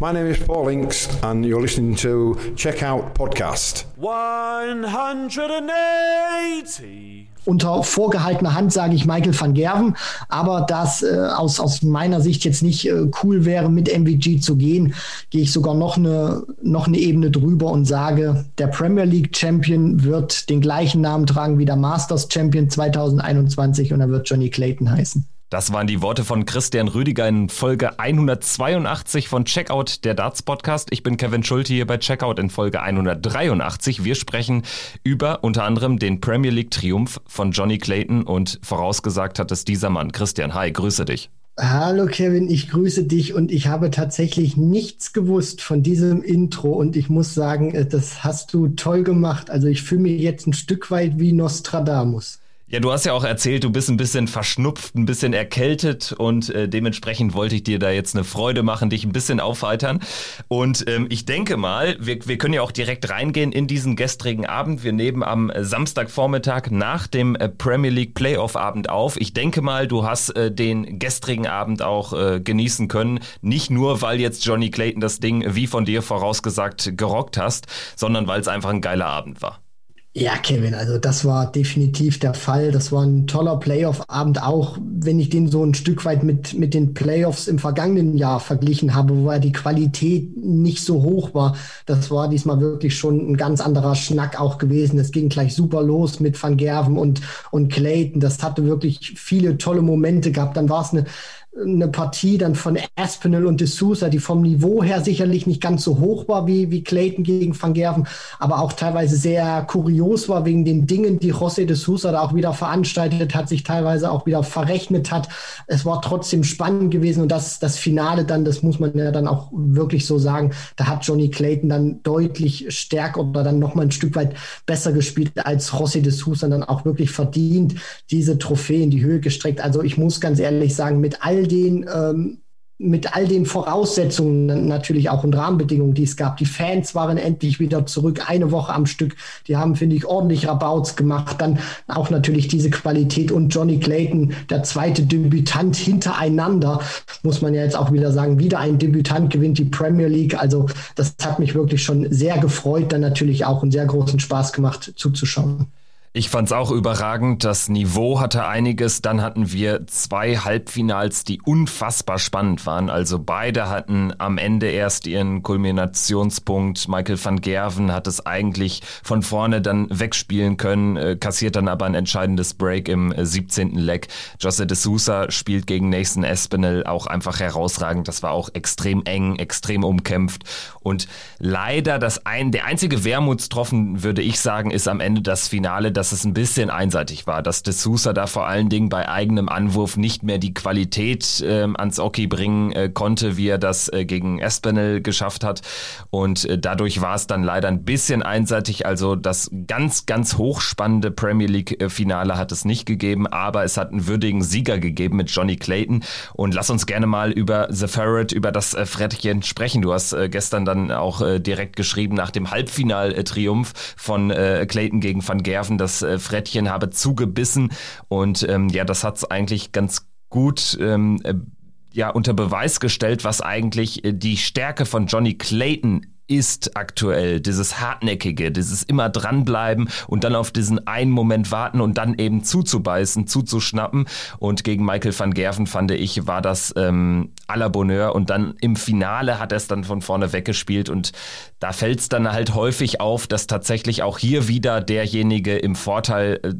My name is Paul Inks, and you're listening to Checkout Podcast. 180. Unter vorgehaltener Hand sage ich Michael van Gerven, aber das äh, aus, aus meiner Sicht jetzt nicht äh, cool wäre, mit MVG zu gehen, gehe ich sogar noch eine, noch eine Ebene drüber und sage, der Premier League Champion wird den gleichen Namen tragen wie der Masters Champion 2021 und er wird Johnny Clayton heißen. Das waren die Worte von Christian Rüdiger in Folge 182 von Checkout, der Darts Podcast. Ich bin Kevin Schulte hier bei Checkout in Folge 183. Wir sprechen über unter anderem den Premier League Triumph von Johnny Clayton und vorausgesagt hat es dieser Mann. Christian, hi, grüße dich. Hallo Kevin, ich grüße dich und ich habe tatsächlich nichts gewusst von diesem Intro und ich muss sagen, äh, das hast du toll gemacht. Also ich fühle mich jetzt ein Stück weit wie Nostradamus. Ja, du hast ja auch erzählt, du bist ein bisschen verschnupft, ein bisschen erkältet und äh, dementsprechend wollte ich dir da jetzt eine Freude machen, dich ein bisschen aufheitern. Und ähm, ich denke mal, wir, wir können ja auch direkt reingehen in diesen gestrigen Abend. Wir nehmen am Samstagvormittag nach dem äh, Premier League Playoff-Abend auf. Ich denke mal, du hast äh, den gestrigen Abend auch äh, genießen können. Nicht nur, weil jetzt Johnny Clayton das Ding, wie von dir vorausgesagt, gerockt hast, sondern weil es einfach ein geiler Abend war. Ja, Kevin, also das war definitiv der Fall. Das war ein toller Playoff-Abend, auch wenn ich den so ein Stück weit mit, mit den Playoffs im vergangenen Jahr verglichen habe, wo ja die Qualität nicht so hoch war. Das war diesmal wirklich schon ein ganz anderer Schnack auch gewesen. Es ging gleich super los mit Van Gerven und, und Clayton. Das hatte wirklich viele tolle Momente gehabt. Dann war es eine eine Partie dann von Aspinall und de Sousa, die vom Niveau her sicherlich nicht ganz so hoch war wie, wie Clayton gegen Van Gerven, aber auch teilweise sehr kurios war wegen den Dingen, die José de Sousa da auch wieder veranstaltet hat, sich teilweise auch wieder verrechnet hat. Es war trotzdem spannend gewesen und das, das Finale dann, das muss man ja dann auch wirklich so sagen, da hat Johnny Clayton dann deutlich stärker oder dann nochmal ein Stück weit besser gespielt als José de Sousa dann auch wirklich verdient diese Trophäe in die Höhe gestreckt. Also ich muss ganz ehrlich sagen, mit all den ähm, mit all den Voraussetzungen natürlich auch und Rahmenbedingungen, die es gab. Die Fans waren endlich wieder zurück, eine Woche am Stück. Die haben, finde ich, ordentlich Rabauts gemacht. Dann auch natürlich diese Qualität und Johnny Clayton, der zweite Debütant hintereinander, muss man ja jetzt auch wieder sagen, wieder ein Debütant gewinnt die Premier League. Also das hat mich wirklich schon sehr gefreut, dann natürlich auch einen sehr großen Spaß gemacht zuzuschauen. Ich fand's auch überragend. Das Niveau hatte einiges. Dann hatten wir zwei Halbfinals, die unfassbar spannend waren. Also beide hatten am Ende erst ihren Kulminationspunkt. Michael van Gerven hat es eigentlich von vorne dann wegspielen können, äh, kassiert dann aber ein entscheidendes Break im 17. Äh, Leg. Jose de Sousa spielt gegen Nathan Espinel auch einfach herausragend. Das war auch extrem eng, extrem umkämpft. Und leider das ein, der einzige Wermutstropfen, würde ich sagen, ist am Ende das Finale dass es ein bisschen einseitig war, dass De Sousa da vor allen Dingen bei eigenem Anwurf nicht mehr die Qualität äh, ans Oki bringen äh, konnte, wie er das äh, gegen Espinel geschafft hat. Und äh, dadurch war es dann leider ein bisschen einseitig. Also das ganz, ganz hochspannende Premier League-Finale hat es nicht gegeben, aber es hat einen würdigen Sieger gegeben mit Johnny Clayton. Und lass uns gerne mal über The Ferret, über das äh, Frettchen sprechen. Du hast äh, gestern dann auch direkt geschrieben nach dem Halbfinal-Triumph von Clayton gegen Van Gerven, das äh, Frettchen habe zugebissen. Und ähm, ja, das hat es eigentlich ganz gut ähm, äh, ja unter Beweis gestellt, was eigentlich äh, die Stärke von Johnny Clayton ist aktuell. Dieses hartnäckige, dieses immer dranbleiben und dann auf diesen einen Moment warten und dann eben zuzubeißen, zuzuschnappen. Und gegen Michael van Gerven fand ich, war das ähm, à la Bonheur. Und dann im Finale hat er es dann von vorne weggespielt. Und da fällt es dann halt häufig auf, dass tatsächlich auch hier wieder derjenige im Vorteil äh,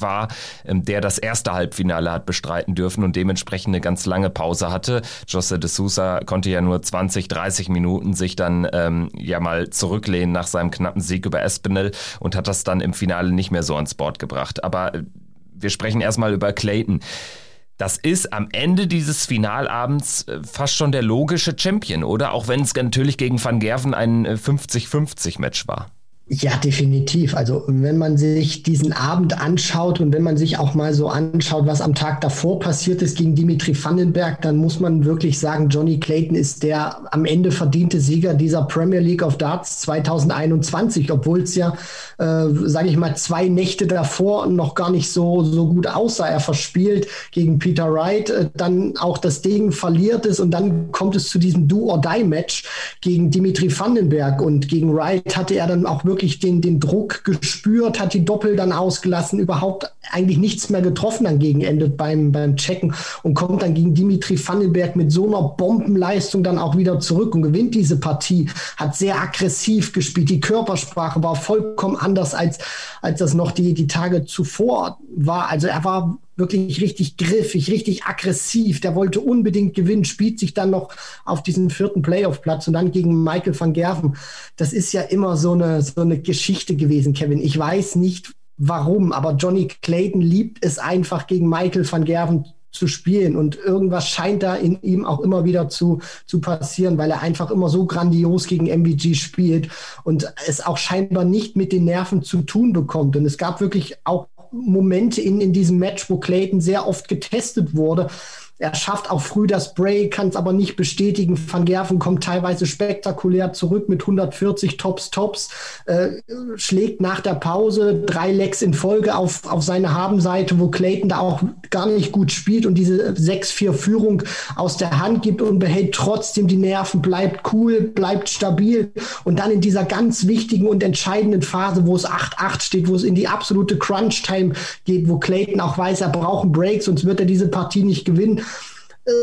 war, ähm, der das erste Halbfinale hat bestreiten dürfen und dementsprechend eine ganz lange Pause hatte. Jose de Sousa konnte ja nur 20, 30 Minuten sich dann ähm, ja mal zurücklehnen nach seinem knappen Sieg über Espinel und hat das dann im Finale nicht mehr so ans Board gebracht. Aber äh, wir sprechen erstmal über Clayton. Das ist am Ende dieses Finalabends äh, fast schon der logische Champion, oder? Auch wenn es natürlich gegen Van Gerven ein 50-50-Match äh, war. Ja, definitiv. Also wenn man sich diesen Abend anschaut und wenn man sich auch mal so anschaut, was am Tag davor passiert ist gegen Dimitri Vandenberg, dann muss man wirklich sagen, Johnny Clayton ist der am Ende verdiente Sieger dieser Premier League of Darts 2021, obwohl es ja, äh, sage ich mal, zwei Nächte davor noch gar nicht so, so gut aussah. Er verspielt gegen Peter Wright, äh, dann auch das Ding verliert ist und dann kommt es zu diesem Do-or-Die-Match gegen Dimitri Vandenberg und gegen Wright hatte er dann auch wirklich wirklich den, den Druck gespürt, hat die Doppel dann ausgelassen, überhaupt eigentlich nichts mehr getroffen dann gegen Ende beim, beim Checken und kommt dann gegen Dimitri Vandenberg mit so einer Bombenleistung dann auch wieder zurück und gewinnt diese Partie, hat sehr aggressiv gespielt. Die Körpersprache war vollkommen anders als, als das noch die, die Tage zuvor war. Also er war wirklich richtig griffig, richtig aggressiv. Der wollte unbedingt gewinnen, spielt sich dann noch auf diesen vierten Playoff-Platz und dann gegen Michael van Gerven. Das ist ja immer so eine, so eine Geschichte gewesen, Kevin. Ich weiß nicht warum, aber Johnny Clayton liebt es einfach gegen Michael van Gerven zu spielen und irgendwas scheint da in ihm auch immer wieder zu, zu passieren, weil er einfach immer so grandios gegen MVG spielt und es auch scheinbar nicht mit den Nerven zu tun bekommt. Und es gab wirklich auch Momente in, in diesem Match, wo Clayton sehr oft getestet wurde. Er schafft auch früh das Break, kann es aber nicht bestätigen. Van Gerven kommt teilweise spektakulär zurück mit 140 Tops, Tops, äh, schlägt nach der Pause drei Lecks in Folge auf, auf seine Habenseite, wo Clayton da auch gar nicht gut spielt und diese 6-4-Führung aus der Hand gibt und behält trotzdem die Nerven, bleibt cool, bleibt stabil. Und dann in dieser ganz wichtigen und entscheidenden Phase, wo es 8-8 steht, wo es in die absolute Crunch-Time geht, wo Clayton auch weiß, er braucht einen Break, sonst wird er diese Partie nicht gewinnen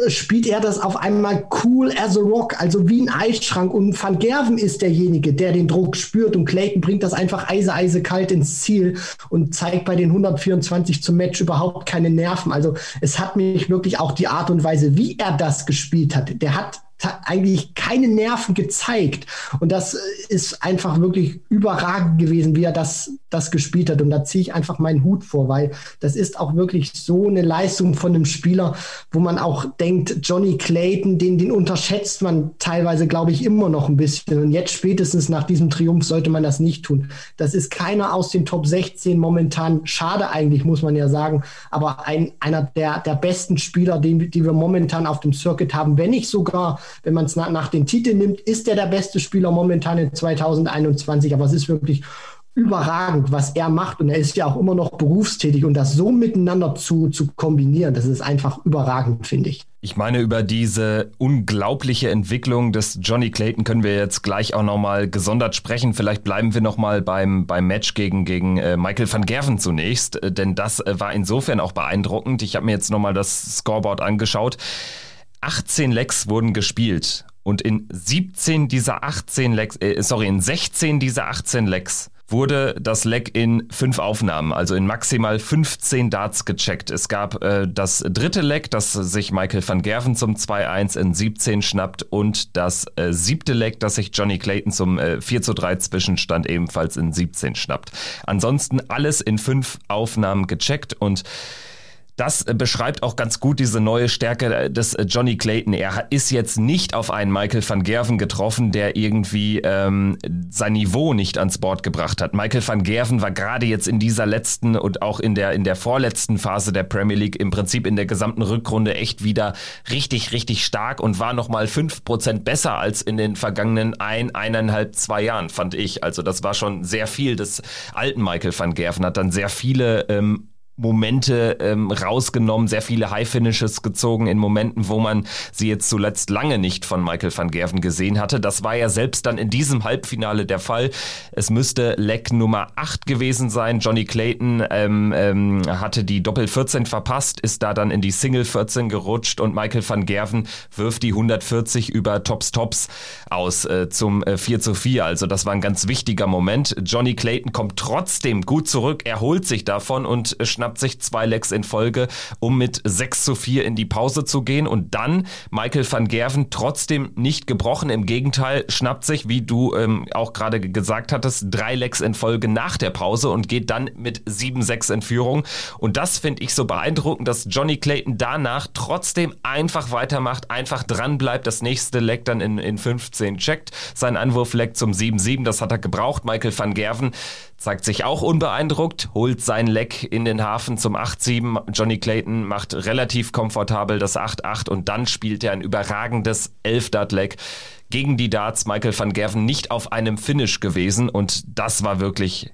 spielt er das auf einmal cool as a rock, also wie ein Eisschrank. Und Van Gerven ist derjenige, der den Druck spürt. Und Clayton bringt das einfach eise, eise kalt ins Ziel und zeigt bei den 124 zum Match überhaupt keine Nerven. Also es hat mich wirklich auch die Art und Weise, wie er das gespielt hat. Der hat eigentlich keine Nerven gezeigt. Und das ist einfach wirklich überragend gewesen, wie er das, das gespielt hat. Und da ziehe ich einfach meinen Hut vor, weil das ist auch wirklich so eine Leistung von einem Spieler, wo man auch denkt, Johnny Clayton, den, den unterschätzt man teilweise, glaube ich, immer noch ein bisschen. Und jetzt spätestens nach diesem Triumph sollte man das nicht tun. Das ist keiner aus den Top 16 momentan. Schade eigentlich, muss man ja sagen. Aber ein, einer der, der besten Spieler, den, die wir momentan auf dem Circuit haben, wenn nicht sogar wenn man es nach, nach den Titeln nimmt, ist er der beste Spieler momentan in 2021. Aber es ist wirklich überragend, was er macht. Und er ist ja auch immer noch berufstätig. Und das so miteinander zu, zu kombinieren, das ist einfach überragend, finde ich. Ich meine, über diese unglaubliche Entwicklung des Johnny Clayton können wir jetzt gleich auch nochmal gesondert sprechen. Vielleicht bleiben wir nochmal beim, beim Match gegen, gegen äh, Michael van Gerven zunächst, äh, denn das äh, war insofern auch beeindruckend. Ich habe mir jetzt nochmal das Scoreboard angeschaut. 18 Lecks wurden gespielt und in 17 dieser 18 Lecks, äh, sorry, in 16 dieser 18 Lecks wurde das Leck in fünf Aufnahmen, also in maximal 15 Darts gecheckt. Es gab äh, das dritte Leck, das sich Michael van Gerven zum 2-1 in 17 schnappt und das äh, siebte Leck, das sich Johnny Clayton zum äh, 4 3 Zwischenstand ebenfalls in 17 schnappt. Ansonsten alles in fünf Aufnahmen gecheckt und das beschreibt auch ganz gut diese neue Stärke des Johnny Clayton. Er ist jetzt nicht auf einen Michael van Gerven getroffen, der irgendwie ähm, sein Niveau nicht ans Board gebracht hat. Michael van Gerven war gerade jetzt in dieser letzten und auch in der, in der vorletzten Phase der Premier League im Prinzip in der gesamten Rückrunde echt wieder richtig, richtig stark und war nochmal fünf Prozent besser als in den vergangenen ein, eineinhalb, zwei Jahren, fand ich. Also das war schon sehr viel des alten Michael van Gerven, hat dann sehr viele ähm, Momente ähm, rausgenommen, sehr viele High Finishes gezogen in Momenten, wo man sie jetzt zuletzt lange nicht von Michael van Gerven gesehen hatte. Das war ja selbst dann in diesem Halbfinale der Fall. Es müsste Leck Nummer 8 gewesen sein. Johnny Clayton ähm, ähm, hatte die Doppel 14 verpasst, ist da dann in die Single 14 gerutscht und Michael van Gerven wirft die 140 über Tops Tops aus äh, zum äh, 4 zu 4. Also das war ein ganz wichtiger Moment. Johnny Clayton kommt trotzdem gut zurück, erholt sich davon und äh, schnappt sich zwei Lecks in Folge, um mit 6 zu 4 in die Pause zu gehen und dann Michael van Gerven trotzdem nicht gebrochen. Im Gegenteil, schnappt sich, wie du ähm, auch gerade gesagt hattest, drei Lecks in Folge nach der Pause und geht dann mit 7-6 in Führung. Und das finde ich so beeindruckend, dass Johnny Clayton danach trotzdem einfach weitermacht, einfach dran bleibt, das nächste Leck dann in, in 15 checkt, sein Anwurf leckt zum 7-7, das hat er gebraucht. Michael van Gerven zeigt sich auch unbeeindruckt, holt sein Leck in den Hafen zum 8-7. Johnny Clayton macht relativ komfortabel das 8-8 und dann spielt er ein überragendes 11-Dart-Leck gegen die Darts. Michael van Gerven nicht auf einem Finish gewesen und das war wirklich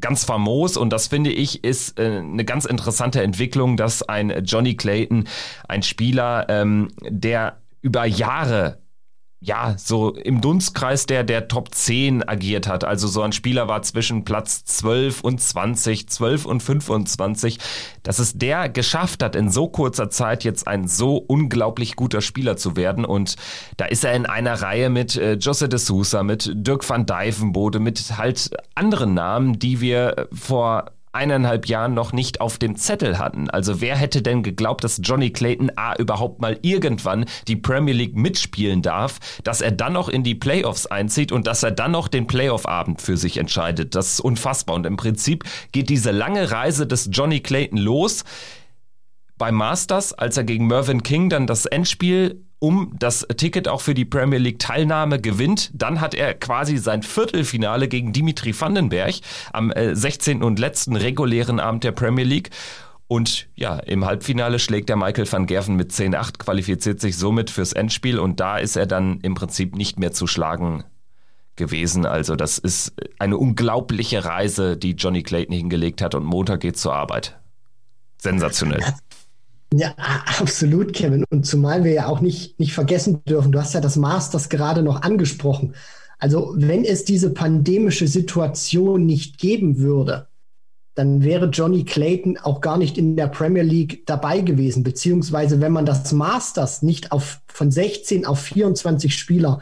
ganz famos und das finde ich ist äh, eine ganz interessante Entwicklung, dass ein Johnny Clayton, ein Spieler, ähm, der über Jahre ja, so im Dunstkreis der, der Top 10 agiert hat. Also so ein Spieler war zwischen Platz 12 und 20, 12 und 25. Dass es der geschafft hat, in so kurzer Zeit jetzt ein so unglaublich guter Spieler zu werden. Und da ist er in einer Reihe mit äh, Jose de Sousa, mit Dirk van Dijvenbode, mit halt anderen Namen, die wir vor eineinhalb Jahren noch nicht auf dem Zettel hatten. Also wer hätte denn geglaubt, dass Johnny Clayton A überhaupt mal irgendwann die Premier League mitspielen darf, dass er dann noch in die Playoffs einzieht und dass er dann noch den Playoff-Abend für sich entscheidet. Das ist unfassbar. Und im Prinzip geht diese lange Reise des Johnny Clayton los beim Masters, als er gegen Mervyn King dann das Endspiel um das Ticket auch für die Premier League Teilnahme gewinnt. Dann hat er quasi sein Viertelfinale gegen Dimitri Vandenberg am 16. Äh, und letzten regulären Abend der Premier League. Und ja, im Halbfinale schlägt der Michael van Gerven mit 10-8, qualifiziert sich somit fürs Endspiel und da ist er dann im Prinzip nicht mehr zu schlagen gewesen. Also das ist eine unglaubliche Reise, die Johnny Clayton hingelegt hat und Montag geht zur Arbeit. Sensationell. Ja, absolut, Kevin. Und zumal wir ja auch nicht, nicht vergessen dürfen, du hast ja das Masters gerade noch angesprochen. Also wenn es diese pandemische Situation nicht geben würde, dann wäre Johnny Clayton auch gar nicht in der Premier League dabei gewesen. Beziehungsweise wenn man das Masters nicht auf, von 16 auf 24 Spieler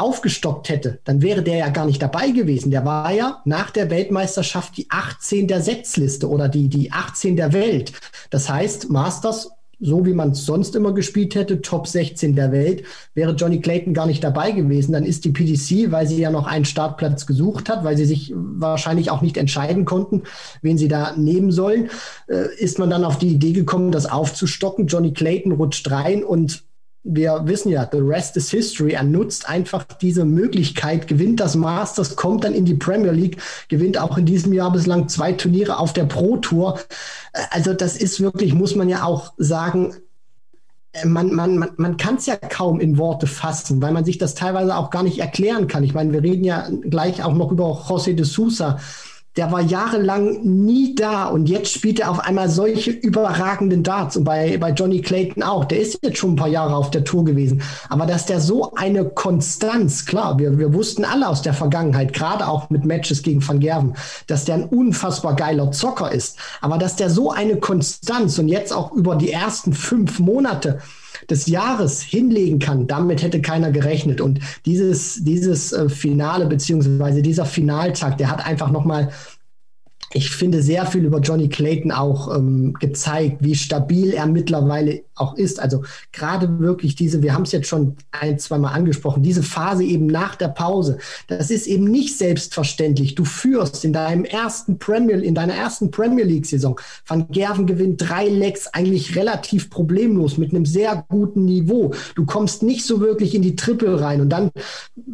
aufgestockt hätte, dann wäre der ja gar nicht dabei gewesen. Der war ja nach der Weltmeisterschaft die 18 der Setzliste oder die, die 18 der Welt. Das heißt, Masters, so wie man es sonst immer gespielt hätte, Top 16 der Welt, wäre Johnny Clayton gar nicht dabei gewesen. Dann ist die PDC, weil sie ja noch einen Startplatz gesucht hat, weil sie sich wahrscheinlich auch nicht entscheiden konnten, wen sie da nehmen sollen, äh, ist man dann auf die Idee gekommen, das aufzustocken. Johnny Clayton rutscht rein und wir wissen ja, the rest is history. Er nutzt einfach diese Möglichkeit, gewinnt das Masters, kommt dann in die Premier League, gewinnt auch in diesem Jahr bislang zwei Turniere auf der Pro Tour. Also das ist wirklich, muss man ja auch sagen, man, man, man, man kann es ja kaum in Worte fassen, weil man sich das teilweise auch gar nicht erklären kann. Ich meine, wir reden ja gleich auch noch über José de Sousa der war jahrelang nie da und jetzt spielt er auf einmal solche überragenden Darts und bei, bei Johnny Clayton auch. Der ist jetzt schon ein paar Jahre auf der Tour gewesen. Aber dass der so eine Konstanz, klar, wir, wir wussten alle aus der Vergangenheit, gerade auch mit Matches gegen Van Gerven, dass der ein unfassbar geiler Zocker ist. Aber dass der so eine Konstanz und jetzt auch über die ersten fünf Monate des Jahres hinlegen kann, damit hätte keiner gerechnet. Und dieses, dieses äh, Finale beziehungsweise dieser Finaltag, der hat einfach nochmal ich finde sehr viel über Johnny Clayton auch ähm, gezeigt, wie stabil er mittlerweile auch ist. Also gerade wirklich diese, wir haben es jetzt schon ein, zwei Mal angesprochen, diese Phase eben nach der Pause, das ist eben nicht selbstverständlich. Du führst in deinem ersten Premier, in deiner ersten Premier League Saison. Van Gerven gewinnt drei Lecks eigentlich relativ problemlos mit einem sehr guten Niveau. Du kommst nicht so wirklich in die Triple rein und dann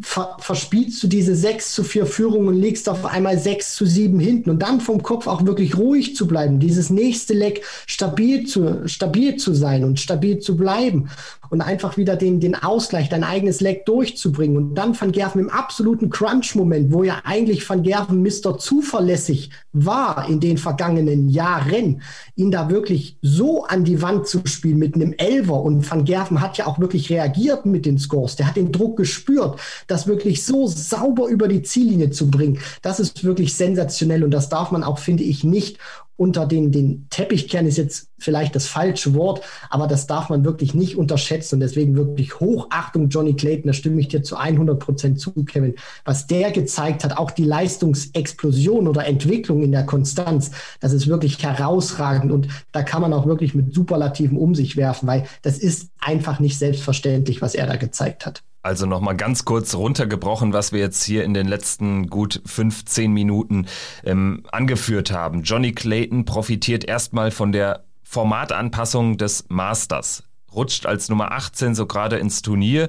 ver verspielst du diese sechs zu vier Führung und legst auf einmal sechs zu sieben hinten und dann vom Kopf auch wirklich ruhig zu bleiben, dieses nächste Leck stabil zu, stabil zu sein und stabil zu bleiben und einfach wieder den, den Ausgleich, dein eigenes Leck durchzubringen. Und dann Van Gerven im absoluten Crunch-Moment, wo ja eigentlich Van Gerven Mr. Zuverlässig war in den vergangenen Jahren, ihn da wirklich so an die Wand zu spielen mit einem Elver. Und Van Gerven hat ja auch wirklich reagiert mit den Scores. Der hat den Druck gespürt, das wirklich so sauber über die Ziellinie zu bringen. Das ist wirklich sensationell und das darf man auch, finde ich, nicht unter den, den Teppichkern ist jetzt vielleicht das falsche Wort, aber das darf man wirklich nicht unterschätzen und deswegen wirklich Hochachtung Johnny Clayton, da stimme ich dir zu 100 Prozent zu, Kevin. Was der gezeigt hat, auch die Leistungsexplosion oder Entwicklung in der Konstanz, das ist wirklich herausragend und da kann man auch wirklich mit Superlativen um sich werfen, weil das ist einfach nicht selbstverständlich, was er da gezeigt hat. Also nochmal ganz kurz runtergebrochen, was wir jetzt hier in den letzten gut 15 Minuten ähm, angeführt haben. Johnny Clayton profitiert erstmal von der Formatanpassung des Masters, rutscht als Nummer 18 so gerade ins Turnier,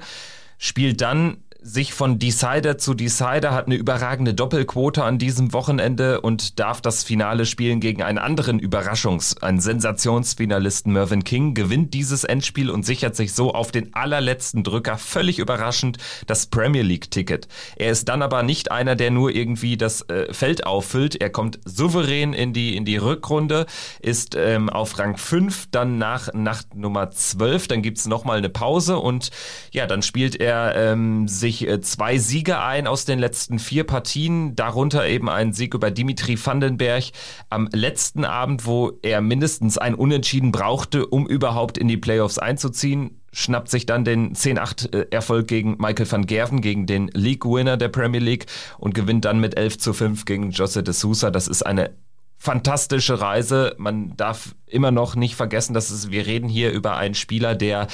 spielt dann sich von Decider zu Decider, hat eine überragende Doppelquote an diesem Wochenende und darf das Finale spielen gegen einen anderen Überraschungs-, einen Sensationsfinalisten Mervyn King, gewinnt dieses Endspiel und sichert sich so auf den allerletzten Drücker völlig überraschend das Premier League-Ticket. Er ist dann aber nicht einer, der nur irgendwie das äh, Feld auffüllt. Er kommt souverän in die, in die Rückrunde, ist ähm, auf Rang 5, dann nach Nacht Nummer 12, dann gibt's nochmal eine Pause und ja, dann spielt er ähm, sich sich äh, zwei Siege ein aus den letzten vier Partien, darunter eben ein Sieg über Dimitri Vandenberg am letzten Abend, wo er mindestens ein Unentschieden brauchte, um überhaupt in die Playoffs einzuziehen schnappt sich dann den 10-8-Erfolg äh, gegen Michael van Gerven, gegen den League-Winner der Premier League und gewinnt dann mit 11 zu 5 gegen Jose de Sousa. Das ist eine fantastische Reise. Man darf immer noch nicht vergessen, dass es, wir reden hier über einen Spieler, der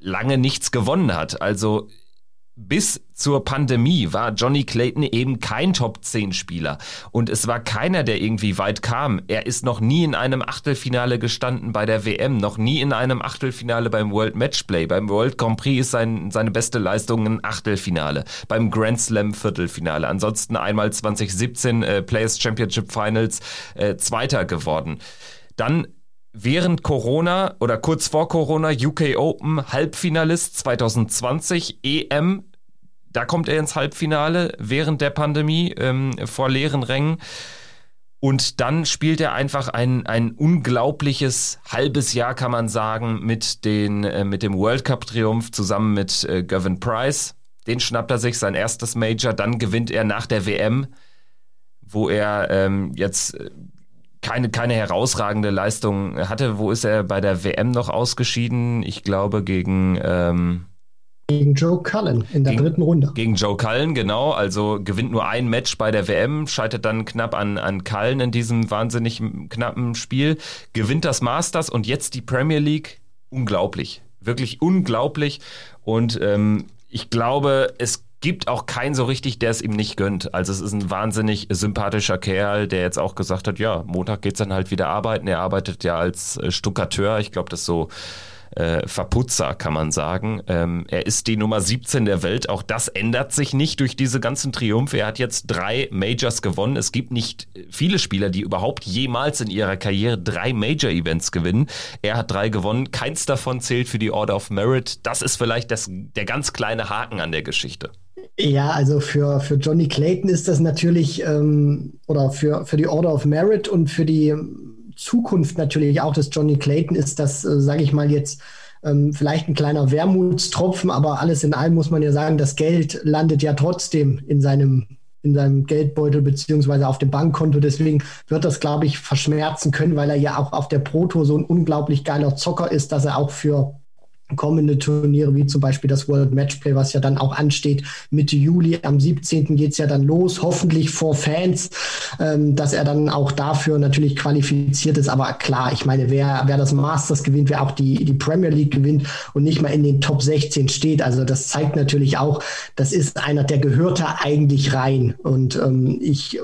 lange nichts gewonnen hat. Also bis zur Pandemie war Johnny Clayton eben kein Top-10-Spieler. Und es war keiner, der irgendwie weit kam. Er ist noch nie in einem Achtelfinale gestanden bei der WM, noch nie in einem Achtelfinale beim World Matchplay. Beim World Grand Prix ist sein, seine beste Leistung ein Achtelfinale. Beim Grand Slam Viertelfinale. Ansonsten einmal 2017 äh, Players Championship Finals äh, Zweiter geworden. Dann während Corona oder kurz vor Corona UK Open Halbfinalist 2020 EM da kommt er ins Halbfinale während der Pandemie ähm, vor leeren Rängen. Und dann spielt er einfach ein, ein unglaubliches halbes Jahr, kann man sagen, mit, den, äh, mit dem World Cup Triumph zusammen mit äh, Gavin Price. Den schnappt er sich, sein erstes Major. Dann gewinnt er nach der WM, wo er ähm, jetzt äh, keine, keine herausragende Leistung hatte. Wo ist er bei der WM noch ausgeschieden? Ich glaube gegen... Ähm, gegen Joe Cullen in der gegen, dritten Runde. Gegen Joe Cullen, genau. Also gewinnt nur ein Match bei der WM, scheitert dann knapp an, an Cullen in diesem wahnsinnig knappen Spiel, gewinnt das Masters und jetzt die Premier League. Unglaublich. Wirklich unglaublich. Und ähm, ich glaube, es gibt auch keinen so richtig, der es ihm nicht gönnt. Also es ist ein wahnsinnig sympathischer Kerl, der jetzt auch gesagt hat, ja, Montag geht's dann halt wieder arbeiten. Er arbeitet ja als äh, Stuckateur. Ich glaube, das ist so äh, Verputzer, kann man sagen. Ähm, er ist die Nummer 17 der Welt. Auch das ändert sich nicht durch diese ganzen Triumphe. Er hat jetzt drei Majors gewonnen. Es gibt nicht viele Spieler, die überhaupt jemals in ihrer Karriere drei Major-Events gewinnen. Er hat drei gewonnen. Keins davon zählt für die Order of Merit. Das ist vielleicht das, der ganz kleine Haken an der Geschichte. Ja, also für, für Johnny Clayton ist das natürlich, ähm, oder für, für die Order of Merit und für die Zukunft natürlich auch des Johnny Clayton ist das, äh, sage ich mal jetzt, ähm, vielleicht ein kleiner Wermutstropfen, aber alles in allem muss man ja sagen, das Geld landet ja trotzdem in seinem in seinem Geldbeutel beziehungsweise auf dem Bankkonto. Deswegen wird das, glaube ich, verschmerzen können, weil er ja auch auf der Proto so ein unglaublich geiler Zocker ist, dass er auch für kommende Turniere, wie zum Beispiel das World Matchplay, was ja dann auch ansteht, Mitte Juli, am 17. geht's ja dann los, hoffentlich vor Fans, ähm, dass er dann auch dafür natürlich qualifiziert ist. Aber klar, ich meine, wer, wer das Masters gewinnt, wer auch die, die Premier League gewinnt und nicht mal in den Top 16 steht, also das zeigt natürlich auch, das ist einer, der gehört da eigentlich rein. Und ähm, ich,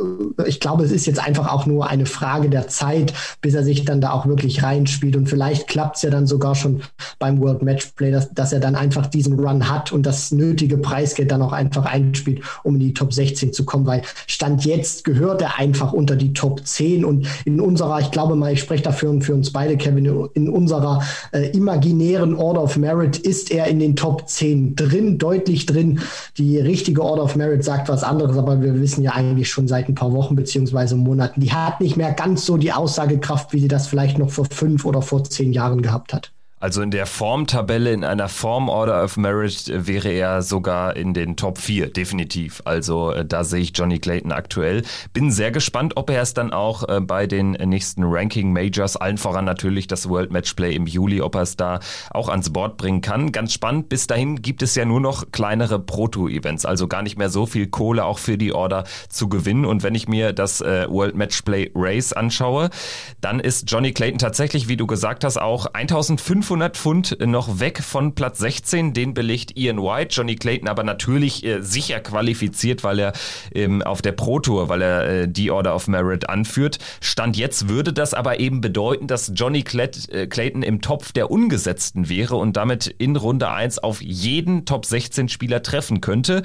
ich glaube, es ist jetzt einfach auch nur eine Frage der Zeit, bis er sich dann da auch wirklich reinspielt. Und vielleicht klappt's ja dann sogar schon beim World Match Matchplay, dass, dass er dann einfach diesen Run hat und das nötige Preisgeld dann auch einfach einspielt, um in die Top 16 zu kommen, weil Stand jetzt gehört er einfach unter die Top 10 und in unserer, ich glaube mal, ich spreche dafür für uns beide, Kevin, in unserer äh, imaginären Order of Merit ist er in den Top 10 drin, deutlich drin. Die richtige Order of Merit sagt was anderes, aber wir wissen ja eigentlich schon seit ein paar Wochen beziehungsweise Monaten, die hat nicht mehr ganz so die Aussagekraft, wie sie das vielleicht noch vor fünf oder vor zehn Jahren gehabt hat. Also in der Formtabelle, in einer Form Order of Merit äh, wäre er sogar in den Top 4, definitiv. Also äh, da sehe ich Johnny Clayton aktuell. Bin sehr gespannt, ob er es dann auch äh, bei den nächsten Ranking Majors, allen voran natürlich das World Matchplay im Juli, ob er es da auch ans Board bringen kann. Ganz spannend, bis dahin gibt es ja nur noch kleinere Proto-Events, also gar nicht mehr so viel Kohle auch für die Order zu gewinnen. Und wenn ich mir das World Matchplay Race anschaue, dann ist Johnny Clayton tatsächlich, wie du gesagt hast, auch 1500 500 Pfund noch weg von Platz 16. Den belegt Ian White. Johnny Clayton aber natürlich äh, sicher qualifiziert, weil er ähm, auf der Pro Tour, weil er äh, die Order of Merit anführt. Stand jetzt würde das aber eben bedeuten, dass Johnny äh, Clayton im Topf der Ungesetzten wäre und damit in Runde 1 auf jeden Top 16 Spieler treffen könnte.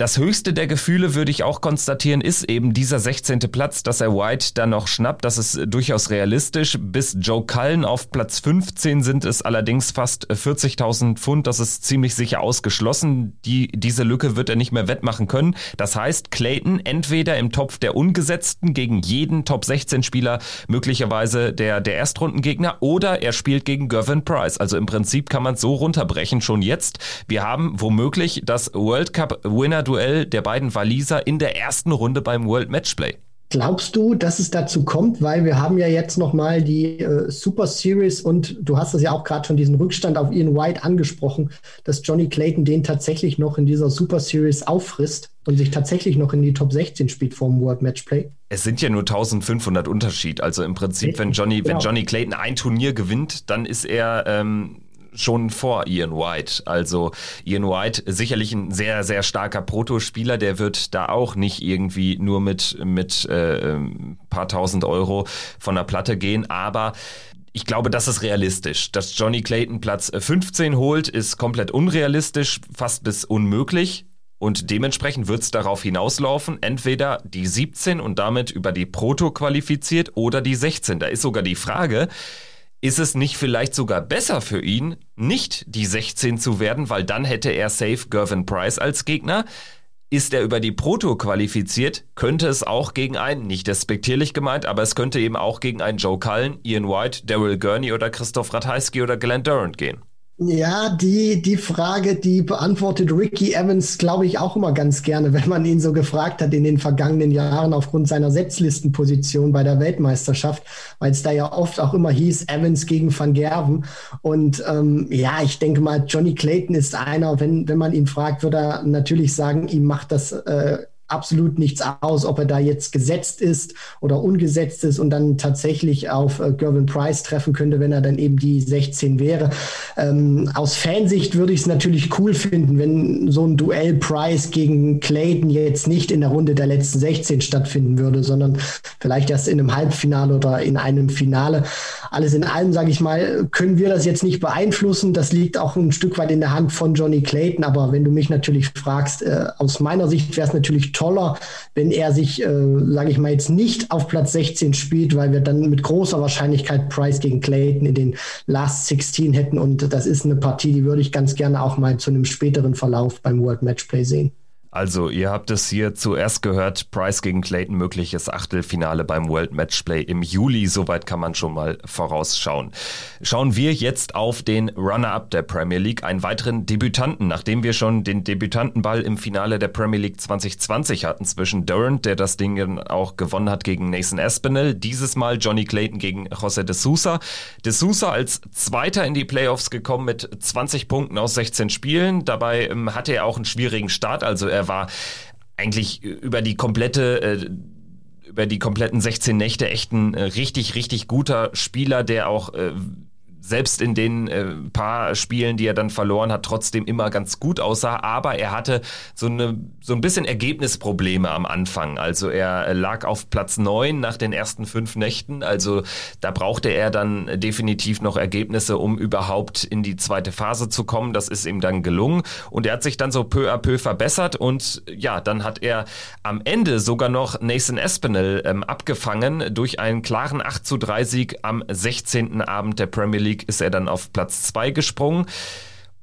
Das höchste der Gefühle, würde ich auch konstatieren, ist eben dieser 16. Platz, dass er White dann noch schnappt. Das ist durchaus realistisch. Bis Joe Cullen auf Platz 15 sind es allerdings fast 40.000 Pfund. Das ist ziemlich sicher ausgeschlossen. Die, diese Lücke wird er nicht mehr wettmachen können. Das heißt, Clayton entweder im Topf der Ungesetzten gegen jeden Top 16 Spieler, möglicherweise der, der Erstrundengegner, oder er spielt gegen Gervin Price. Also im Prinzip kann man es so runterbrechen schon jetzt. Wir haben womöglich das World Cup Winner Duell der beiden Waliser in der ersten Runde beim World Matchplay. Glaubst du, dass es dazu kommt, weil wir haben ja jetzt noch mal die äh, Super Series und du hast es ja auch gerade schon diesen Rückstand auf Ian White angesprochen, dass Johnny Clayton den tatsächlich noch in dieser Super Series auffrisst und sich tatsächlich noch in die Top 16 spielt vom World Matchplay? Es sind ja nur 1500 Unterschied. Also im Prinzip, wenn Johnny, genau. wenn Johnny Clayton ein Turnier gewinnt, dann ist er ähm, schon vor Ian White. Also Ian White sicherlich ein sehr, sehr starker Protospieler, der wird da auch nicht irgendwie nur mit, mit äh, ähm, paar tausend Euro von der Platte gehen, aber ich glaube, das ist realistisch. Dass Johnny Clayton Platz 15 holt, ist komplett unrealistisch, fast bis unmöglich. Und dementsprechend wird es darauf hinauslaufen, entweder die 17 und damit über die Proto qualifiziert oder die 16. Da ist sogar die Frage, ist es nicht vielleicht sogar besser für ihn, nicht die 16 zu werden, weil dann hätte er safe Gervin Price als Gegner? Ist er über die Proto qualifiziert, könnte es auch gegen einen, nicht despektierlich gemeint, aber es könnte eben auch gegen einen Joe Cullen, Ian White, Daryl Gurney oder Christoph Ratajski oder Glenn Durant gehen. Ja, die, die Frage, die beantwortet Ricky Evans, glaube ich, auch immer ganz gerne, wenn man ihn so gefragt hat in den vergangenen Jahren aufgrund seiner Setzlistenposition bei der Weltmeisterschaft, weil es da ja oft auch immer hieß, Evans gegen Van Gerven. Und ähm, ja, ich denke mal, Johnny Clayton ist einer, wenn, wenn man ihn fragt, würde er natürlich sagen, ihm macht das äh, absolut nichts aus, ob er da jetzt gesetzt ist oder ungesetzt ist und dann tatsächlich auf äh, Gervin Price treffen könnte, wenn er dann eben die 16 wäre. Ähm, aus Fansicht würde ich es natürlich cool finden, wenn so ein Duell Price gegen Clayton jetzt nicht in der Runde der letzten 16 stattfinden würde, sondern vielleicht erst in einem Halbfinale oder in einem Finale. Alles in allem, sage ich mal, können wir das jetzt nicht beeinflussen. Das liegt auch ein Stück weit in der Hand von Johnny Clayton. Aber wenn du mich natürlich fragst, äh, aus meiner Sicht wäre es natürlich toller, wenn er sich, äh, sage ich mal, jetzt nicht auf Platz 16 spielt, weil wir dann mit großer Wahrscheinlichkeit Price gegen Clayton in den Last 16 hätten. Und das ist eine Partie, die würde ich ganz gerne auch mal zu einem späteren Verlauf beim World Matchplay sehen. Also, ihr habt es hier zuerst gehört, Price gegen Clayton, mögliches Achtelfinale beim World Matchplay im Juli. Soweit kann man schon mal vorausschauen. Schauen wir jetzt auf den Runner-Up der Premier League, einen weiteren Debütanten, nachdem wir schon den Debütantenball im Finale der Premier League 2020 hatten zwischen Durant, der das Ding auch gewonnen hat gegen Nathan Aspinall, dieses Mal Johnny Clayton gegen José de Sousa. De Sousa als Zweiter in die Playoffs gekommen mit 20 Punkten aus 16 Spielen. Dabei ähm, hatte er auch einen schwierigen Start, also er er war eigentlich über die komplette äh, über die kompletten 16 Nächte echt ein äh, richtig, richtig guter Spieler, der auch äh, selbst in den äh, paar Spielen, die er dann verloren hat, trotzdem immer ganz gut aussah. Aber er hatte so, eine, so ein bisschen Ergebnisprobleme am Anfang. Also er lag auf Platz neun nach den ersten fünf Nächten. Also da brauchte er dann definitiv noch Ergebnisse, um überhaupt in die zweite Phase zu kommen. Das ist ihm dann gelungen. Und er hat sich dann so peu à peu verbessert. Und ja, dann hat er am Ende sogar noch Nathan Espinel ähm, abgefangen durch einen klaren 8 zu 3 Sieg am 16. Abend der Premier League League ist er dann auf Platz 2 gesprungen.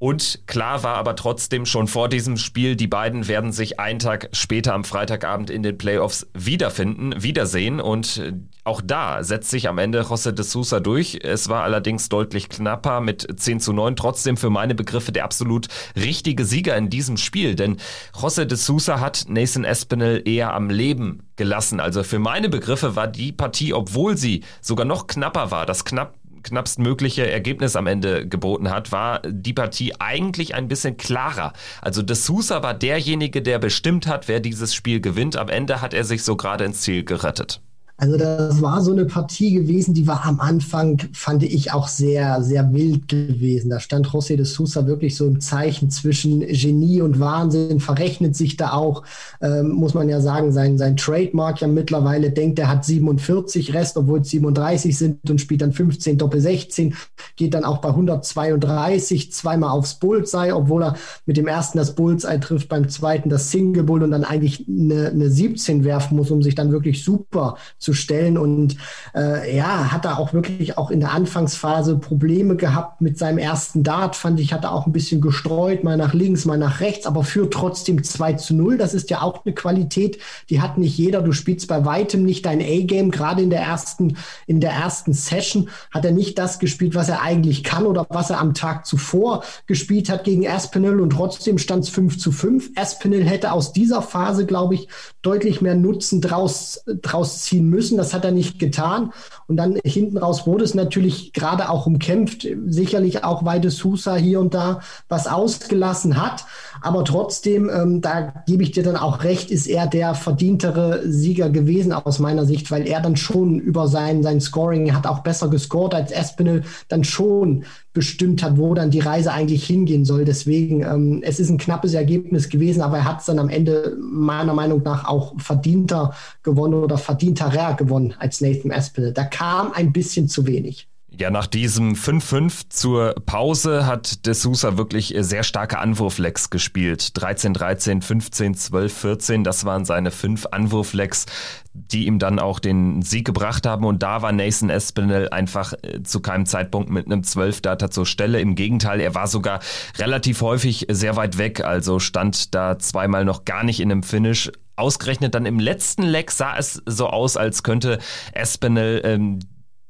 Und klar war aber trotzdem schon vor diesem Spiel, die beiden werden sich einen Tag später am Freitagabend in den Playoffs wiederfinden, wiedersehen. Und äh, auch da setzt sich am Ende José de Sousa durch. Es war allerdings deutlich knapper mit 10 zu 9. Trotzdem für meine Begriffe der absolut richtige Sieger in diesem Spiel. Denn José de Sousa hat Nathan Espinel eher am Leben gelassen. Also für meine Begriffe war die Partie, obwohl sie sogar noch knapper war, das knapp knappstmögliche Ergebnis am Ende geboten hat, war die Partie eigentlich ein bisschen klarer. Also De Sousa war derjenige, der bestimmt hat, wer dieses Spiel gewinnt. Am Ende hat er sich so gerade ins Ziel gerettet. Also das war so eine Partie gewesen, die war am Anfang, fand ich auch sehr, sehr wild gewesen. Da stand José de Sousa wirklich so im Zeichen zwischen Genie und Wahnsinn, verrechnet sich da auch, ähm, muss man ja sagen, sein, sein Trademark ja mittlerweile denkt, er hat 47 Rest, obwohl es 37 sind und spielt dann 15 Doppel 16, geht dann auch bei 132 zweimal aufs Bullseye, obwohl er mit dem ersten das Bullseye trifft, beim zweiten das Single Bull und dann eigentlich eine, eine 17 werfen muss, um sich dann wirklich super zu zu stellen. Und äh, ja, hat er auch wirklich auch in der Anfangsphase Probleme gehabt mit seinem ersten Dart, fand ich, hat er auch ein bisschen gestreut, mal nach links, mal nach rechts, aber führt trotzdem 2 zu 0. Das ist ja auch eine Qualität, die hat nicht jeder. Du spielst bei weitem nicht dein A-Game. Gerade in der ersten, in der ersten Session hat er nicht das gespielt, was er eigentlich kann oder was er am Tag zuvor gespielt hat gegen Aspinall und trotzdem stand es 5 zu 5. Aspinall hätte aus dieser Phase, glaube ich, deutlich mehr Nutzen draus, draus ziehen müssen müssen. Das hat er nicht getan. Und dann hinten raus wurde es natürlich gerade auch umkämpft. Sicherlich auch, weil de Sousa hier und da was ausgelassen hat. Aber trotzdem, ähm, da gebe ich dir dann auch recht, ist er der verdientere Sieger gewesen aus meiner Sicht, weil er dann schon über sein, sein Scoring hat auch besser gescored als Espinel, dann schon bestimmt hat, wo dann die Reise eigentlich hingehen soll. Deswegen, ähm, es ist ein knappes Ergebnis gewesen, aber er hat es dann am Ende meiner Meinung nach auch verdienter gewonnen oder verdienterer gewonnen als Nathan Espinel. Da kam ein bisschen zu wenig. Ja, nach diesem 5-5 zur Pause hat De Sousa wirklich sehr starke Anwurflecks gespielt. 13-13, 15-12-14, das waren seine fünf Anwurflecks, die ihm dann auch den Sieg gebracht haben. Und da war Nathan Espinel einfach äh, zu keinem Zeitpunkt mit einem 12-Data zur Stelle. Im Gegenteil, er war sogar relativ häufig sehr weit weg, also stand da zweimal noch gar nicht in einem Finish. Ausgerechnet dann im letzten Leck sah es so aus, als könnte Espinel ähm,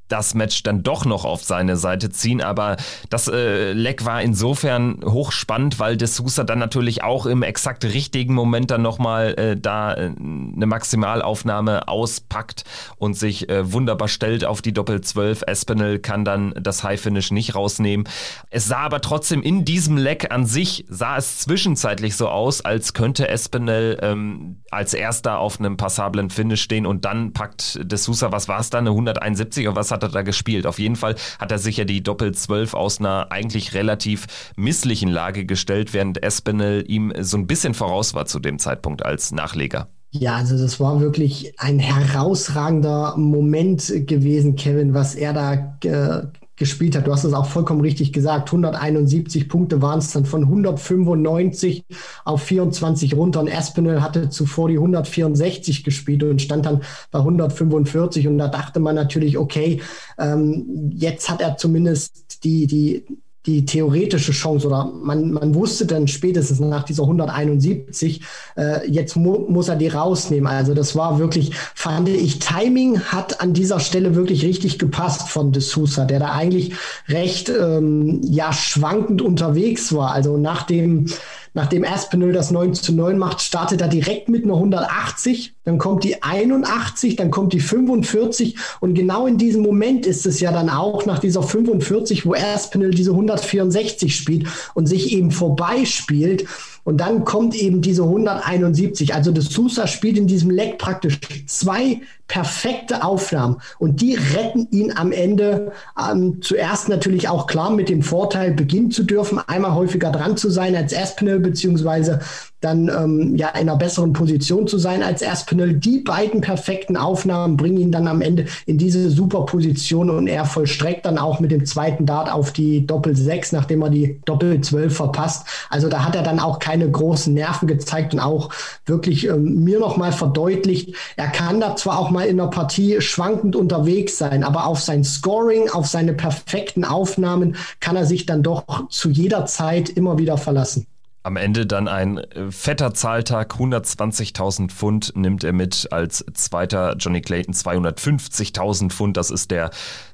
das Match dann doch noch auf seine Seite ziehen. Aber das äh, Leck war insofern hochspannend, weil De Sousa dann natürlich auch im exakt richtigen Moment dann nochmal äh, da äh, eine Maximalaufnahme auspackt und sich äh, wunderbar stellt auf die Doppel 12. Espinel kann dann das High Finish nicht rausnehmen. Es sah aber trotzdem in diesem Leck an sich, sah es zwischenzeitlich so aus, als könnte Espinel ähm, als erster auf einem passablen Finish stehen und dann packt De Sousa, was war es dann, eine 171 oder was hat hat er da gespielt? Auf jeden Fall hat er sicher die Doppel-12 aus einer eigentlich relativ misslichen Lage gestellt, während Espinel ihm so ein bisschen voraus war zu dem Zeitpunkt als Nachleger. Ja, also das war wirklich ein herausragender Moment gewesen, Kevin, was er da äh, gespielt hat. Du hast es auch vollkommen richtig gesagt. 171 Punkte waren es dann von 195 auf 24 runter. Und Espinel hatte zuvor die 164 gespielt und stand dann bei 145. Und da dachte man natürlich, okay, ähm, jetzt hat er zumindest die, die die theoretische Chance oder man, man wusste dann spätestens nach dieser 171, äh, jetzt mu muss er die rausnehmen. Also das war wirklich, fand ich, Timing hat an dieser Stelle wirklich richtig gepasst von De Sousa, der da eigentlich recht ähm, ja schwankend unterwegs war. Also nach dem Nachdem Aspinall das 9 zu 9 macht, startet er direkt mit einer 180, dann kommt die 81, dann kommt die 45 und genau in diesem Moment ist es ja dann auch nach dieser 45, wo Aspinall diese 164 spielt und sich eben vorbeispielt. Und dann kommt eben diese 171. Also de Sousa spielt in diesem Leck praktisch zwei perfekte Aufnahmen und die retten ihn am Ende ähm, zuerst natürlich auch klar mit dem Vorteil, beginnen zu dürfen, einmal häufiger dran zu sein als Aspinall, beziehungsweise dann ähm, ja in einer besseren Position zu sein als Aspinall. Die beiden perfekten Aufnahmen bringen ihn dann am Ende in diese super Position und er vollstreckt dann auch mit dem zweiten Dart auf die Doppel 6, nachdem er die Doppel 12 verpasst. Also da hat er dann auch keine großen Nerven gezeigt und auch wirklich ähm, mir nochmal verdeutlicht, er kann da zwar auch mal in der Partie schwankend unterwegs sein, aber auf sein Scoring, auf seine perfekten Aufnahmen kann er sich dann doch zu jeder Zeit immer wieder verlassen. Am Ende dann ein äh, fetter Zahltag, 120.000 Pfund nimmt er mit als zweiter Johnny Clayton 250.000 Pfund. Das ist der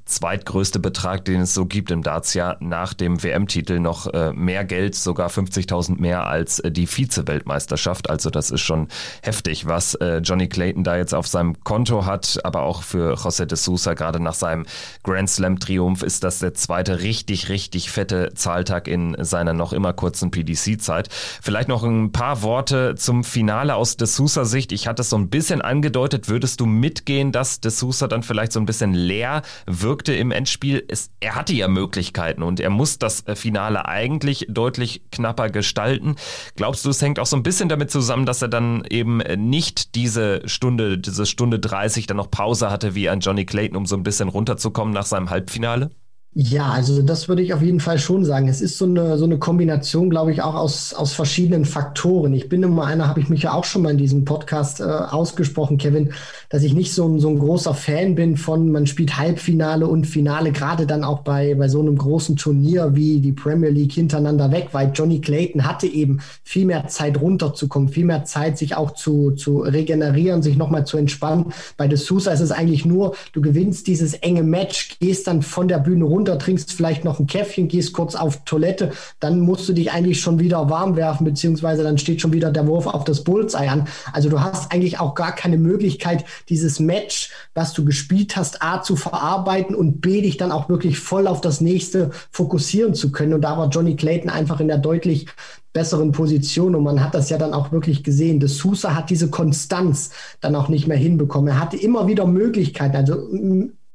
zweitgrößte Betrag, den es so gibt im Dartsjahr nach dem WM-Titel noch äh, mehr Geld, sogar 50.000 mehr als äh, die Vize-Weltmeisterschaft. Also das ist schon heftig, was äh, Johnny Clayton da jetzt auf seinem Konto hat, aber auch für José de Sousa, gerade nach seinem Grand Slam-Triumph ist das der zweite richtig, richtig fette Zahltag in seiner noch immer kurzen PDC-Zeit. Vielleicht noch ein paar Worte zum Finale aus de Sousa Sicht. Ich hatte es so ein bisschen angedeutet. Würdest du mitgehen, dass de Sousa dann vielleicht so ein bisschen leer wirkt? Wirkte im Endspiel, es, er hatte ja Möglichkeiten und er muss das äh, Finale eigentlich deutlich knapper gestalten. Glaubst du, es hängt auch so ein bisschen damit zusammen, dass er dann eben nicht diese Stunde, diese Stunde 30 dann noch Pause hatte wie ein Johnny Clayton, um so ein bisschen runterzukommen nach seinem Halbfinale? Ja, also das würde ich auf jeden Fall schon sagen. Es ist so eine, so eine Kombination, glaube ich, auch aus, aus verschiedenen Faktoren. Ich bin immer einer, habe ich mich ja auch schon mal in diesem Podcast äh, ausgesprochen, Kevin, dass ich nicht so ein, so ein großer Fan bin von, man spielt Halbfinale und Finale, gerade dann auch bei, bei so einem großen Turnier wie die Premier League hintereinander weg, weil Johnny Clayton hatte eben viel mehr Zeit runterzukommen, viel mehr Zeit, sich auch zu, zu regenerieren, sich nochmal zu entspannen. Bei De Sousa ist es eigentlich nur, du gewinnst dieses enge Match, gehst dann von der Bühne runter runter, trinkst vielleicht noch ein Käffchen, gehst kurz auf Toilette, dann musst du dich eigentlich schon wieder warm werfen, beziehungsweise dann steht schon wieder der Wurf auf das Bullseye an. Also du hast eigentlich auch gar keine Möglichkeit, dieses Match, was du gespielt hast, A zu verarbeiten und B dich dann auch wirklich voll auf das nächste fokussieren zu können. Und da war Johnny Clayton einfach in der deutlich besseren Position und man hat das ja dann auch wirklich gesehen. De Sousa hat diese Konstanz dann auch nicht mehr hinbekommen. Er hatte immer wieder Möglichkeiten. Also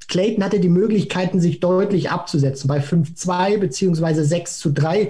Clayton hatte die Möglichkeiten, sich deutlich abzusetzen bei 5-2 beziehungsweise 6 zu 3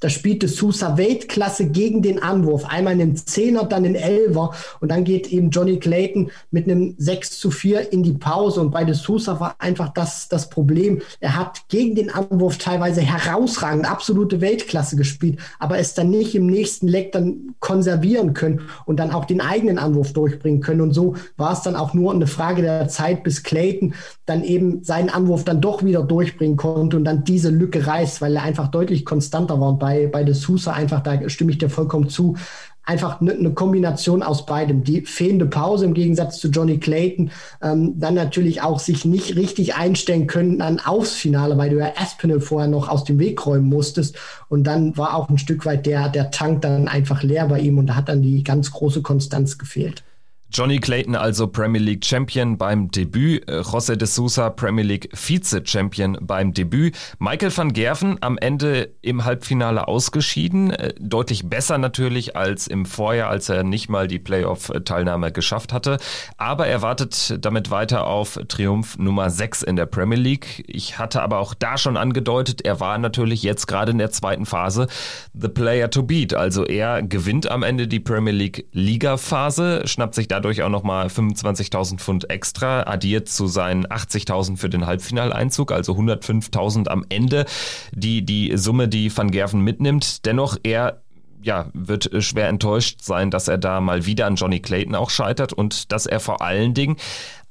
da spielte Sousa Weltklasse gegen den Anwurf. Einmal einen Zehner, dann einen Elver. Und dann geht eben Johnny Clayton mit einem 6 zu 4 in die Pause. Und bei De Sousa war einfach das, das Problem. Er hat gegen den Anwurf teilweise herausragend, absolute Weltklasse gespielt, aber es dann nicht im nächsten Leck dann konservieren können und dann auch den eigenen Anwurf durchbringen können. Und so war es dann auch nur eine Frage der Zeit, bis Clayton dann eben seinen Anwurf dann doch wieder durchbringen konnte und dann diese Lücke reißt, weil er einfach deutlich konstanter war. Und bei bei, bei De Sousa einfach, da stimme ich dir vollkommen zu, einfach eine ne Kombination aus beidem. Die fehlende Pause im Gegensatz zu Johnny Clayton, ähm, dann natürlich auch sich nicht richtig einstellen können dann aufs Finale, weil du ja Aspinall vorher noch aus dem Weg räumen musstest. Und dann war auch ein Stück weit der, der Tank dann einfach leer bei ihm und da hat dann die ganz große Konstanz gefehlt. Johnny Clayton also Premier League Champion beim Debüt, äh, José de Sousa Premier League Vize Champion beim Debüt, Michael van Gerven am Ende im Halbfinale ausgeschieden, äh, deutlich besser natürlich als im Vorjahr, als er nicht mal die Playoff-Teilnahme geschafft hatte, aber er wartet damit weiter auf Triumph Nummer 6 in der Premier League. Ich hatte aber auch da schon angedeutet, er war natürlich jetzt gerade in der zweiten Phase the player to beat, also er gewinnt am Ende die Premier League Liga Phase, schnappt sich da dadurch auch nochmal 25.000 Pfund extra, addiert zu seinen 80.000 für den Halbfinaleinzug, also 105.000 am Ende, die, die Summe, die Van Gerven mitnimmt. Dennoch, er ja, wird schwer enttäuscht sein, dass er da mal wieder an Johnny Clayton auch scheitert und dass er vor allen Dingen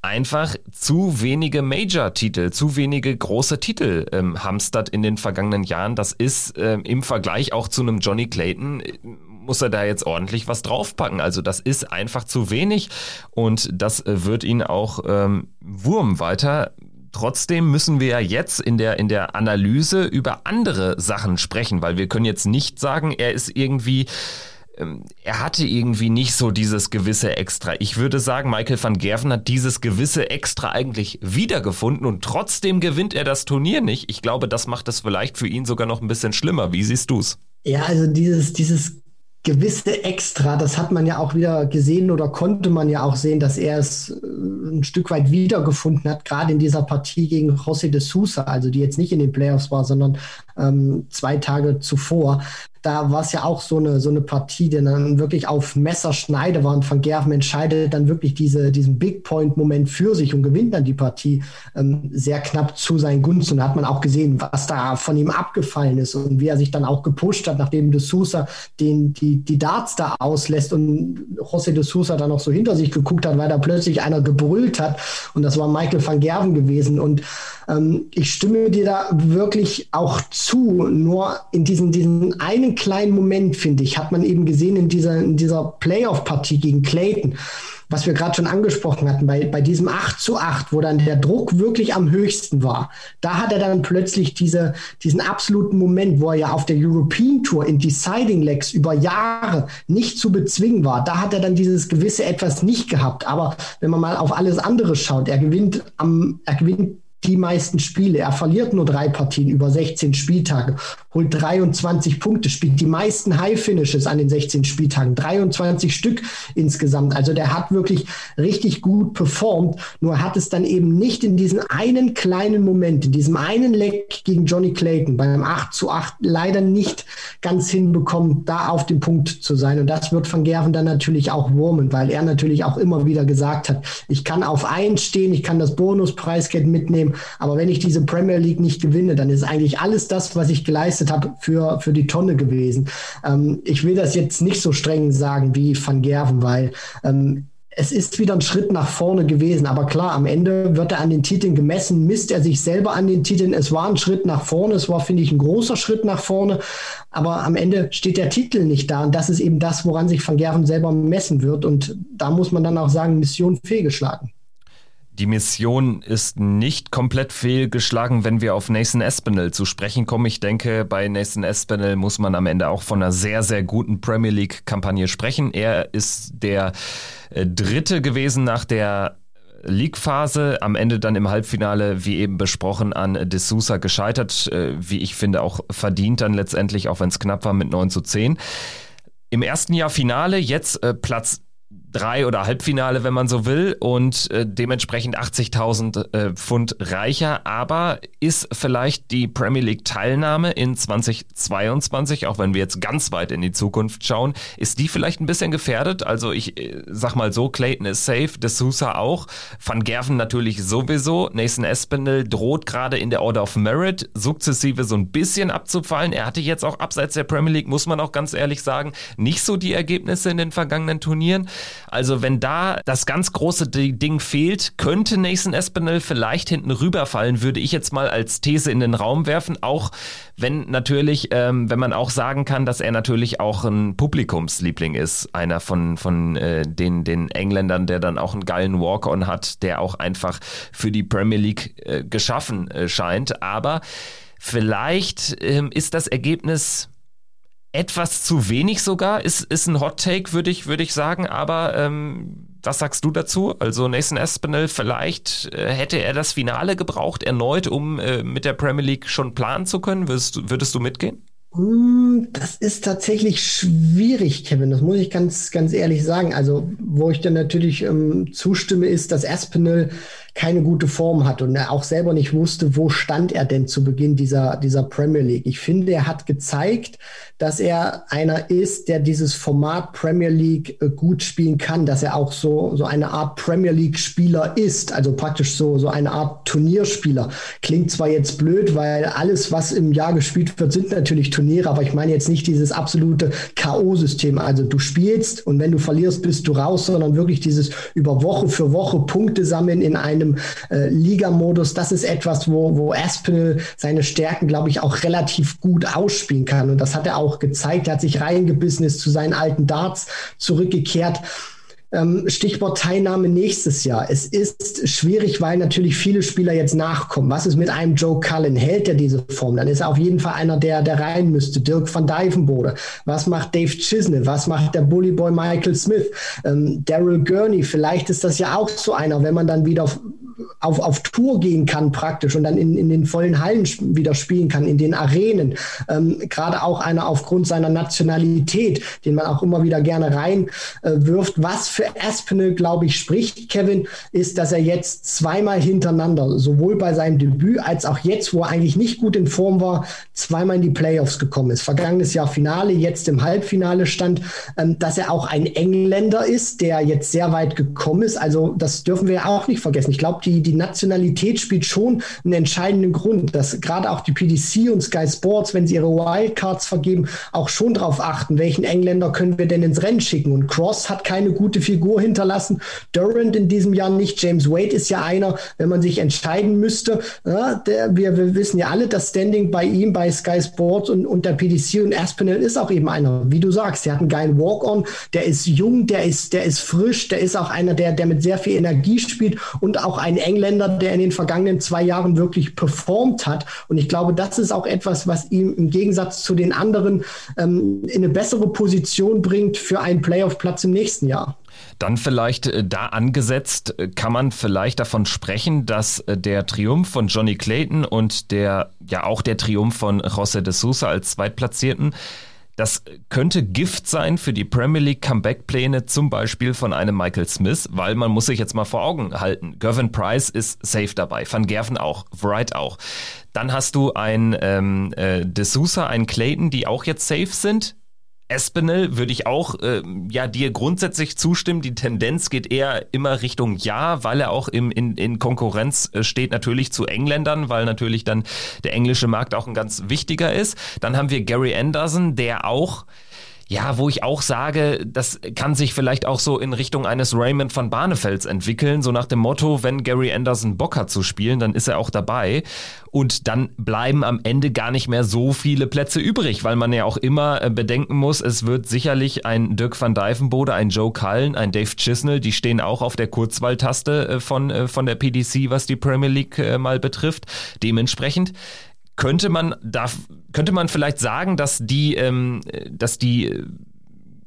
einfach zu wenige Major-Titel, zu wenige große Titel ähm, hamstert in den vergangenen Jahren. Das ist ähm, im Vergleich auch zu einem Johnny Clayton muss er da jetzt ordentlich was draufpacken. Also das ist einfach zu wenig und das äh, wird ihn auch ähm, Wurm weiter. Trotzdem müssen wir ja jetzt in der, in der Analyse über andere Sachen sprechen, weil wir können jetzt nicht sagen, er ist irgendwie ähm, er hatte irgendwie nicht so dieses gewisse Extra. Ich würde sagen, Michael van Gerven hat dieses gewisse Extra eigentlich wiedergefunden und trotzdem gewinnt er das Turnier nicht. Ich glaube, das macht es vielleicht für ihn sogar noch ein bisschen schlimmer. Wie siehst du's? Ja, also dieses, dieses gewisse Extra, das hat man ja auch wieder gesehen oder konnte man ja auch sehen, dass er es äh, ein Stück weit wiedergefunden hat, gerade in dieser Partie gegen José de Sousa, also die jetzt nicht in den Playoffs war, sondern ähm, zwei Tage zuvor. Da war es ja auch so eine, so eine Partie, die dann wirklich auf Messerschneide war und Van Gerven entscheidet dann wirklich diese, diesen Big Point-Moment für sich und gewinnt dann die Partie ähm, sehr knapp zu seinen Gunsten. Und da hat man auch gesehen, was da von ihm abgefallen ist und wie er sich dann auch gepusht hat, nachdem de Sousa den, die, die Darts da auslässt und José de Sousa dann noch so hinter sich geguckt hat, weil da plötzlich einer gebrüllt hat. Und das war Michael van Gerven gewesen. Und ich stimme dir da wirklich auch zu. Nur in diesen, diesen einen kleinen Moment, finde ich, hat man eben gesehen in dieser, in dieser Playoff-Partie gegen Clayton, was wir gerade schon angesprochen hatten, bei, bei diesem 8 zu 8, wo dann der Druck wirklich am höchsten war, da hat er dann plötzlich diese, diesen absoluten Moment, wo er ja auf der European Tour in Deciding Legs über Jahre nicht zu bezwingen war. Da hat er dann dieses gewisse Etwas nicht gehabt. Aber wenn man mal auf alles andere schaut, er gewinnt am, er gewinnt die meisten Spiele. Er verliert nur drei Partien über 16 Spieltage, holt 23 Punkte, spielt die meisten High Finishes an den 16 Spieltagen, 23 Stück insgesamt. Also der hat wirklich richtig gut performt, nur hat es dann eben nicht in diesem einen kleinen Moment, in diesem einen Leck gegen Johnny Clayton beim 8 zu 8 leider nicht ganz hinbekommen, da auf dem Punkt zu sein. Und das wird Van Gerven dann natürlich auch wurmen, weil er natürlich auch immer wieder gesagt hat, ich kann auf eins stehen, ich kann das Bonuspreisgeld mitnehmen, Problem. Aber wenn ich diese Premier League nicht gewinne, dann ist eigentlich alles das, was ich geleistet habe, für, für die Tonne gewesen. Ähm, ich will das jetzt nicht so streng sagen wie Van Gerven, weil ähm, es ist wieder ein Schritt nach vorne gewesen. Aber klar, am Ende wird er an den Titeln gemessen, misst er sich selber an den Titeln. Es war ein Schritt nach vorne, es war, finde ich, ein großer Schritt nach vorne. Aber am Ende steht der Titel nicht da. Und das ist eben das, woran sich Van Gerven selber messen wird. Und da muss man dann auch sagen, Mission fehlgeschlagen. Die Mission ist nicht komplett fehlgeschlagen, wenn wir auf Nathan Espinel zu sprechen kommen. Ich denke, bei Nathan Espinel muss man am Ende auch von einer sehr, sehr guten Premier League-Kampagne sprechen. Er ist der äh, Dritte gewesen nach der League-Phase, am Ende dann im Halbfinale, wie eben besprochen, an De Sousa gescheitert, äh, wie ich finde, auch verdient dann letztendlich, auch wenn es knapp war mit 9 zu 10. Im ersten Jahr Finale, jetzt äh, Platz drei oder Halbfinale, wenn man so will, und äh, dementsprechend 80.000 äh, Pfund reicher. Aber ist vielleicht die Premier League Teilnahme in 2022, auch wenn wir jetzt ganz weit in die Zukunft schauen, ist die vielleicht ein bisschen gefährdet? Also ich äh, sag mal so, Clayton ist safe, De Sousa auch, Van Gerven natürlich sowieso, Nathan Espinel droht gerade in der Order of Merit sukzessive so ein bisschen abzufallen. Er hatte jetzt auch abseits der Premier League, muss man auch ganz ehrlich sagen, nicht so die Ergebnisse in den vergangenen Turnieren. Also wenn da das ganz große Ding fehlt, könnte Nathan Espinel vielleicht hinten rüberfallen, würde ich jetzt mal als These in den Raum werfen. Auch wenn natürlich, ähm, wenn man auch sagen kann, dass er natürlich auch ein Publikumsliebling ist, einer von, von äh, den, den Engländern, der dann auch einen geilen Walk-on hat, der auch einfach für die Premier League äh, geschaffen äh, scheint. Aber vielleicht ähm, ist das Ergebnis etwas zu wenig sogar, ist, ist ein Hot Take, würde ich, würde ich sagen, aber ähm, was sagst du dazu? Also Nathan Espinel, vielleicht äh, hätte er das Finale gebraucht, erneut, um äh, mit der Premier League schon planen zu können. Würdest, würdest du mitgehen? Hm, das ist tatsächlich schwierig, Kevin. Das muss ich ganz, ganz ehrlich sagen. Also, wo ich dann natürlich ähm, zustimme, ist, dass Aspinall keine gute Form hat und er auch selber nicht wusste, wo stand er denn zu Beginn dieser, dieser Premier League. Ich finde, er hat gezeigt, dass er einer ist, der dieses Format Premier League äh, gut spielen kann, dass er auch so, so eine Art Premier League Spieler ist, also praktisch so, so eine Art Turnierspieler. Klingt zwar jetzt blöd, weil alles, was im Jahr gespielt wird, sind natürlich Turniere, aber ich meine jetzt nicht dieses absolute K.O.-System. Also du spielst und wenn du verlierst, bist du raus, sondern wirklich dieses über Woche für Woche Punkte sammeln in einem äh, Liga-Modus. Das ist etwas, wo, wo Aspinall seine Stärken, glaube ich, auch relativ gut ausspielen kann. Und das hat er auch gezeigt. Er hat sich reingebissen, ist zu seinen alten Darts zurückgekehrt. Ähm, Stichwort Teilnahme nächstes Jahr. Es ist schwierig, weil natürlich viele Spieler jetzt nachkommen. Was ist mit einem Joe Cullen? Hält er diese Form? Dann ist er auf jeden Fall einer, der, der rein müsste. Dirk van Dijvenbode. Was macht Dave Chisnell? Was macht der Bully Boy Michael Smith? Ähm, Daryl Gurney. Vielleicht ist das ja auch so einer, wenn man dann wieder auf, auf Tour gehen kann praktisch und dann in, in den vollen Hallen wieder spielen kann, in den Arenen. Ähm, Gerade auch einer aufgrund seiner Nationalität, den man auch immer wieder gerne reinwirft. Äh, Was für Aspinall, glaube ich, spricht, Kevin, ist, dass er jetzt zweimal hintereinander, sowohl bei seinem Debüt als auch jetzt, wo er eigentlich nicht gut in Form war, zweimal in die Playoffs gekommen ist. Vergangenes Jahr Finale, jetzt im Halbfinale stand, ähm, dass er auch ein Engländer ist, der jetzt sehr weit gekommen ist. Also das dürfen wir auch nicht vergessen. Ich glaube, die, die Nationalität spielt schon einen entscheidenden Grund, dass gerade auch die PDC und Sky Sports, wenn sie ihre Wildcards vergeben, auch schon darauf achten, welchen Engländer können wir denn ins Rennen schicken. Und Cross hat keine gute Figur hinterlassen. Durant in diesem Jahr nicht. James Wade ist ja einer, wenn man sich entscheiden müsste. Ja, der, wir, wir wissen ja alle, das Standing bei ihm, bei Sky Sports und, und der PDC und Aspinall ist auch eben einer, wie du sagst, der hat einen geilen Walk-on, der ist jung, der ist, der ist frisch, der ist auch einer, der, der mit sehr viel Energie spielt und auch ein Engländer, der in den vergangenen zwei Jahren wirklich performt hat. Und ich glaube, das ist auch etwas, was ihm im Gegensatz zu den anderen ähm, in eine bessere Position bringt für einen Playoff-Platz im nächsten Jahr. Dann vielleicht äh, da angesetzt, äh, kann man vielleicht davon sprechen, dass äh, der Triumph von Johnny Clayton und der, ja auch der Triumph von José de Sousa als Zweitplatzierten das könnte Gift sein für die Premier League Comeback-Pläne, zum Beispiel von einem Michael Smith, weil man muss sich jetzt mal vor Augen halten. Gervin Price ist safe dabei, Van Gerven auch, Wright auch. Dann hast du ein ähm, äh, De Sousa, ein Clayton, die auch jetzt safe sind. Espinel würde ich auch äh, ja dir grundsätzlich zustimmen. Die Tendenz geht eher immer Richtung Ja, weil er auch im, in, in Konkurrenz äh, steht natürlich zu Engländern, weil natürlich dann der englische Markt auch ein ganz wichtiger ist. Dann haben wir Gary Anderson, der auch ja, wo ich auch sage, das kann sich vielleicht auch so in Richtung eines Raymond van Barnevelds entwickeln, so nach dem Motto, wenn Gary Anderson Bock hat zu spielen, dann ist er auch dabei. Und dann bleiben am Ende gar nicht mehr so viele Plätze übrig, weil man ja auch immer äh, bedenken muss, es wird sicherlich ein Dirk van Dijvenbode, ein Joe Cullen, ein Dave Chisnell, die stehen auch auf der Kurzwahltaste äh, von, äh, von der PDC, was die Premier League mal betrifft. Dementsprechend könnte man da könnte man vielleicht sagen, dass die, ähm, dass die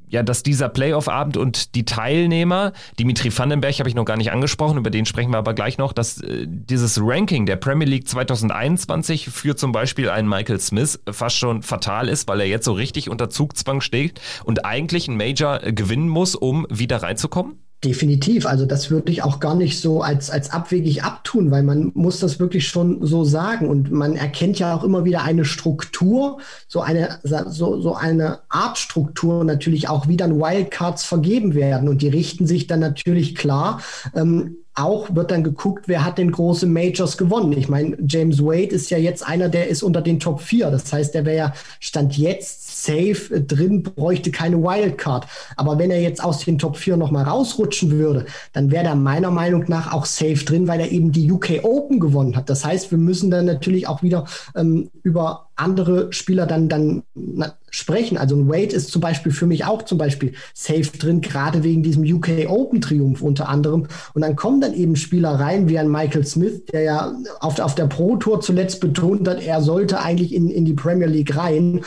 ja, dass dieser Playoff-Abend und die Teilnehmer, Dimitri Vandenberg habe ich noch gar nicht angesprochen, über den sprechen wir aber gleich noch, dass äh, dieses Ranking der Premier League 2021 für zum Beispiel einen Michael Smith fast schon fatal ist, weil er jetzt so richtig unter Zugzwang steht und eigentlich ein Major äh, gewinnen muss, um wieder reinzukommen? Definitiv. Also das würde ich auch gar nicht so als, als abwegig abtun, weil man muss das wirklich schon so sagen. Und man erkennt ja auch immer wieder eine Struktur, so eine, so, so eine Art Struktur natürlich auch, wie dann Wildcards vergeben werden. Und die richten sich dann natürlich klar ähm, auch wird dann geguckt, wer hat denn große Majors gewonnen. Ich meine, James Wade ist ja jetzt einer, der ist unter den Top 4. Das heißt, der wäre ja Stand jetzt safe drin, bräuchte keine Wildcard. Aber wenn er jetzt aus den Top 4 nochmal rausrutschen würde, dann wäre er meiner Meinung nach auch safe drin, weil er eben die UK Open gewonnen hat. Das heißt, wir müssen dann natürlich auch wieder ähm, über andere Spieler dann, dann na, sprechen. Also ein Wade ist zum Beispiel für mich auch zum Beispiel safe drin, gerade wegen diesem UK Open Triumph unter anderem. Und dann kommen dann eben Spieler rein wie ein Michael Smith, der ja auf, auf der Pro Tour zuletzt betont hat, er sollte eigentlich in, in die Premier League rein.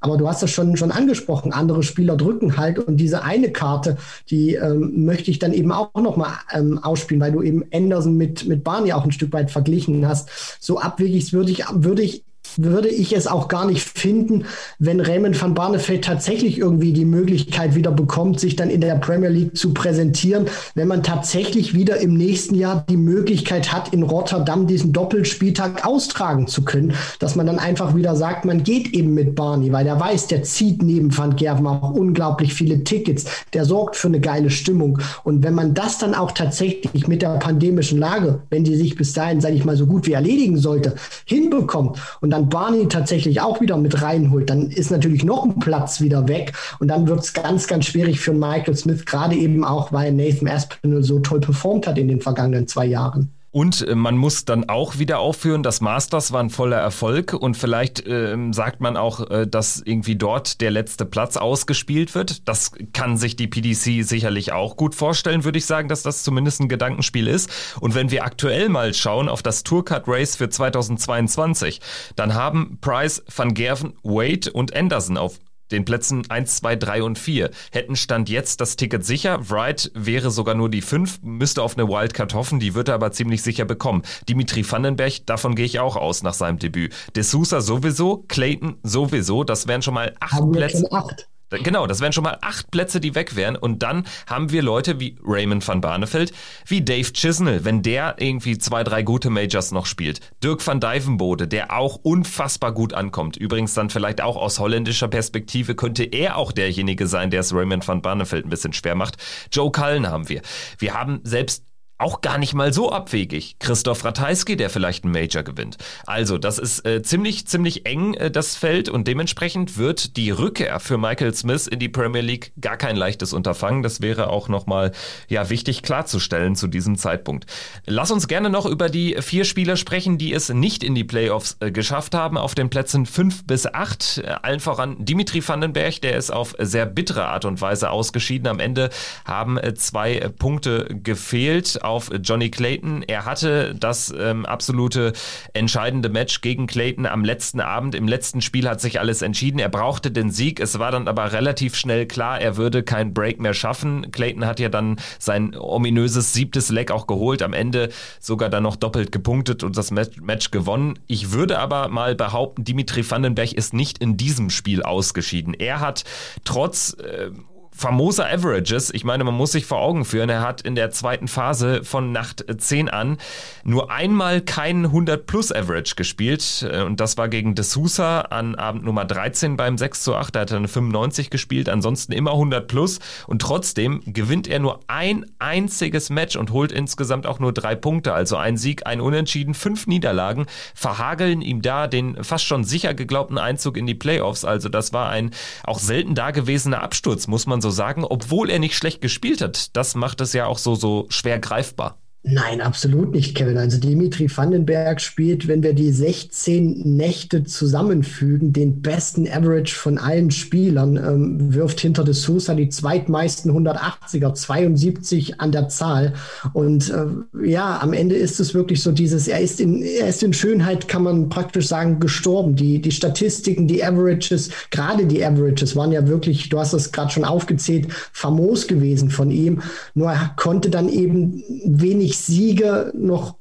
Aber du hast das schon, schon angesprochen, andere Spieler drücken halt und diese eine Karte, die ähm, möchte ich dann eben auch nochmal ähm, ausspielen, weil du eben Anderson mit, mit Barney auch ein Stück weit verglichen hast. So abwegig würde ich, würde ich es auch gar nicht finden, wenn Raymond van Barneveld tatsächlich irgendwie die Möglichkeit wieder bekommt, sich dann in der Premier League zu präsentieren, wenn man tatsächlich wieder im nächsten Jahr die Möglichkeit hat, in Rotterdam diesen Doppelspieltag austragen zu können, dass man dann einfach wieder sagt, man geht eben mit Barney, weil der weiß, der zieht neben Van Gerven auch unglaublich viele Tickets, der sorgt für eine geile Stimmung. Und wenn man das dann auch tatsächlich mit der pandemischen Lage, wenn die sich bis dahin, sage ich mal, so gut wie erledigen sollte, hinbekommt und dann Barney tatsächlich auch wieder mit reinholt, dann ist natürlich noch ein Platz wieder weg. Und dann wird es ganz, ganz schwierig für Michael Smith, gerade eben auch, weil Nathan Aspinall so toll performt hat in den vergangenen zwei Jahren. Und äh, man muss dann auch wieder aufführen, das Masters war ein voller Erfolg und vielleicht äh, sagt man auch, äh, dass irgendwie dort der letzte Platz ausgespielt wird. Das kann sich die PDC sicherlich auch gut vorstellen, würde ich sagen, dass das zumindest ein Gedankenspiel ist. Und wenn wir aktuell mal schauen auf das Tourcard Race für 2022, dann haben Price, Van Gerven, Wade und Anderson auf den Plätzen 1, 2, 3 und 4, hätten Stand jetzt das Ticket sicher. Wright wäre sogar nur die 5, müsste auf eine Wildcard hoffen, die wird er aber ziemlich sicher bekommen. Dimitri Vandenberg, davon gehe ich auch aus nach seinem Debüt. De Sousa sowieso, Clayton sowieso, das wären schon mal acht Haben Plätze. Acht. Genau, das wären schon mal acht Plätze, die weg wären. Und dann haben wir Leute wie Raymond van Barneveld, wie Dave Chisnell, wenn der irgendwie zwei, drei gute Majors noch spielt. Dirk van Dijvenbode, der auch unfassbar gut ankommt. Übrigens dann vielleicht auch aus holländischer Perspektive könnte er auch derjenige sein, der es Raymond van Barneveld ein bisschen schwer macht. Joe Cullen haben wir. Wir haben selbst auch gar nicht mal so abwegig. Christoph Ratajski, der vielleicht einen Major gewinnt. Also, das ist äh, ziemlich, ziemlich eng, äh, das Feld, und dementsprechend wird die Rückkehr für Michael Smith in die Premier League gar kein leichtes Unterfangen. Das wäre auch nochmal, ja, wichtig klarzustellen zu diesem Zeitpunkt. Lass uns gerne noch über die vier Spieler sprechen, die es nicht in die Playoffs äh, geschafft haben, auf den Plätzen fünf bis acht. Äh, allen voran Dimitri Vandenberg, der ist auf sehr bittere Art und Weise ausgeschieden. Am Ende haben äh, zwei Punkte gefehlt auf Johnny Clayton. Er hatte das ähm, absolute entscheidende Match gegen Clayton am letzten Abend. Im letzten Spiel hat sich alles entschieden. Er brauchte den Sieg. Es war dann aber relativ schnell klar, er würde kein Break mehr schaffen. Clayton hat ja dann sein ominöses siebtes Leg auch geholt. Am Ende sogar dann noch doppelt gepunktet und das Match gewonnen. Ich würde aber mal behaupten, Dimitri Vandenberg ist nicht in diesem Spiel ausgeschieden. Er hat trotz äh, famose Averages. Ich meine, man muss sich vor Augen führen, er hat in der zweiten Phase von Nacht 10 an nur einmal keinen 100 plus Average gespielt. Äh, und das war gegen De Sousa an Abend Nummer 13 beim 6 zu 8, da hat er eine 95 gespielt, ansonsten immer 100 plus. Und trotzdem gewinnt er nur ein einziges Match und holt insgesamt auch nur drei Punkte, also ein Sieg, ein Unentschieden, fünf Niederlagen, verhageln ihm da den fast schon sicher geglaubten Einzug in die Playoffs, also das war ein auch selten dagewesener Absturz, muss man so so sagen, obwohl er nicht schlecht gespielt hat. Das macht es ja auch so, so schwer greifbar. Nein, absolut nicht, Kevin. Also Dimitri Vandenberg spielt, wenn wir die 16 Nächte zusammenfügen, den besten Average von allen Spielern, ähm, wirft hinter de Sousa die zweitmeisten 180er, 72 an der Zahl. Und äh, ja, am Ende ist es wirklich so dieses, er ist in, er ist in Schönheit, kann man praktisch sagen, gestorben. Die, die Statistiken, die Averages, gerade die Averages waren ja wirklich, du hast es gerade schon aufgezählt, famos gewesen von ihm. Nur er konnte dann eben wenig wenig Siege noch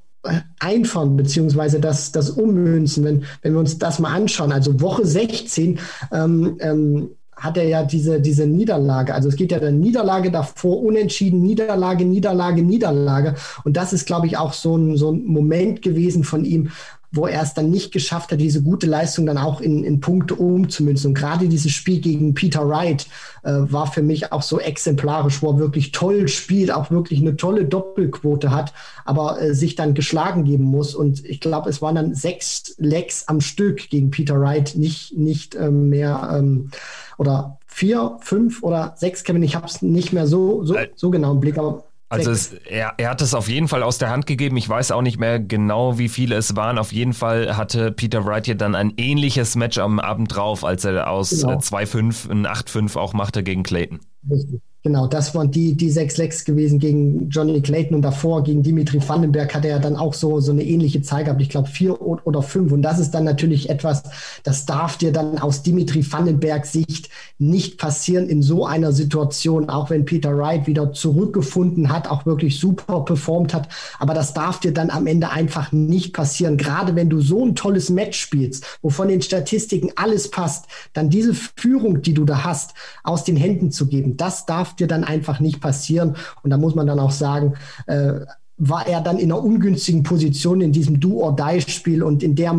einfahren, beziehungsweise das, das ummünzen. Wenn, wenn wir uns das mal anschauen, also Woche 16 ähm, ähm, hat er ja diese, diese Niederlage. Also es geht ja der Niederlage davor, unentschieden, Niederlage, Niederlage, Niederlage. Und das ist, glaube ich, auch so ein, so ein Moment gewesen von ihm, wo er es dann nicht geschafft hat, diese gute Leistung dann auch in, in Punkte umzumünzen. Und gerade dieses Spiel gegen Peter Wright äh, war für mich auch so exemplarisch, wo er wirklich toll spielt, auch wirklich eine tolle Doppelquote hat, aber äh, sich dann geschlagen geben muss. Und ich glaube, es waren dann sechs Lecks am Stück gegen Peter Wright, nicht, nicht ähm, mehr ähm, oder vier, fünf oder sechs, Kevin, ich habe es nicht mehr so, so, so genau im Blick, aber also es, er, er hat es auf jeden Fall aus der Hand gegeben. Ich weiß auch nicht mehr genau, wie viele es waren. Auf jeden Fall hatte Peter Wright hier dann ein ähnliches Match am Abend drauf, als er aus genau. 2-5 ein 8-5 auch machte gegen Clayton. Richtig. Genau, das waren die, die sechs Lecks gewesen gegen Johnny Clayton und davor gegen Dimitri Vandenberg hat er ja dann auch so, so eine ähnliche Zahl gehabt. Ich glaube vier oder fünf. Und das ist dann natürlich etwas, das darf dir dann aus Dimitri Vandenbergs Sicht nicht passieren in so einer Situation, auch wenn Peter Wright wieder zurückgefunden hat, auch wirklich super performt hat. Aber das darf dir dann am Ende einfach nicht passieren. Gerade wenn du so ein tolles Match spielst, wo von den Statistiken alles passt, dann diese Führung, die du da hast, aus den Händen zu geben, das darf dir dann einfach nicht passieren. Und da muss man dann auch sagen, äh, war er dann in einer ungünstigen Position in diesem Do-or-Die-Spiel und in der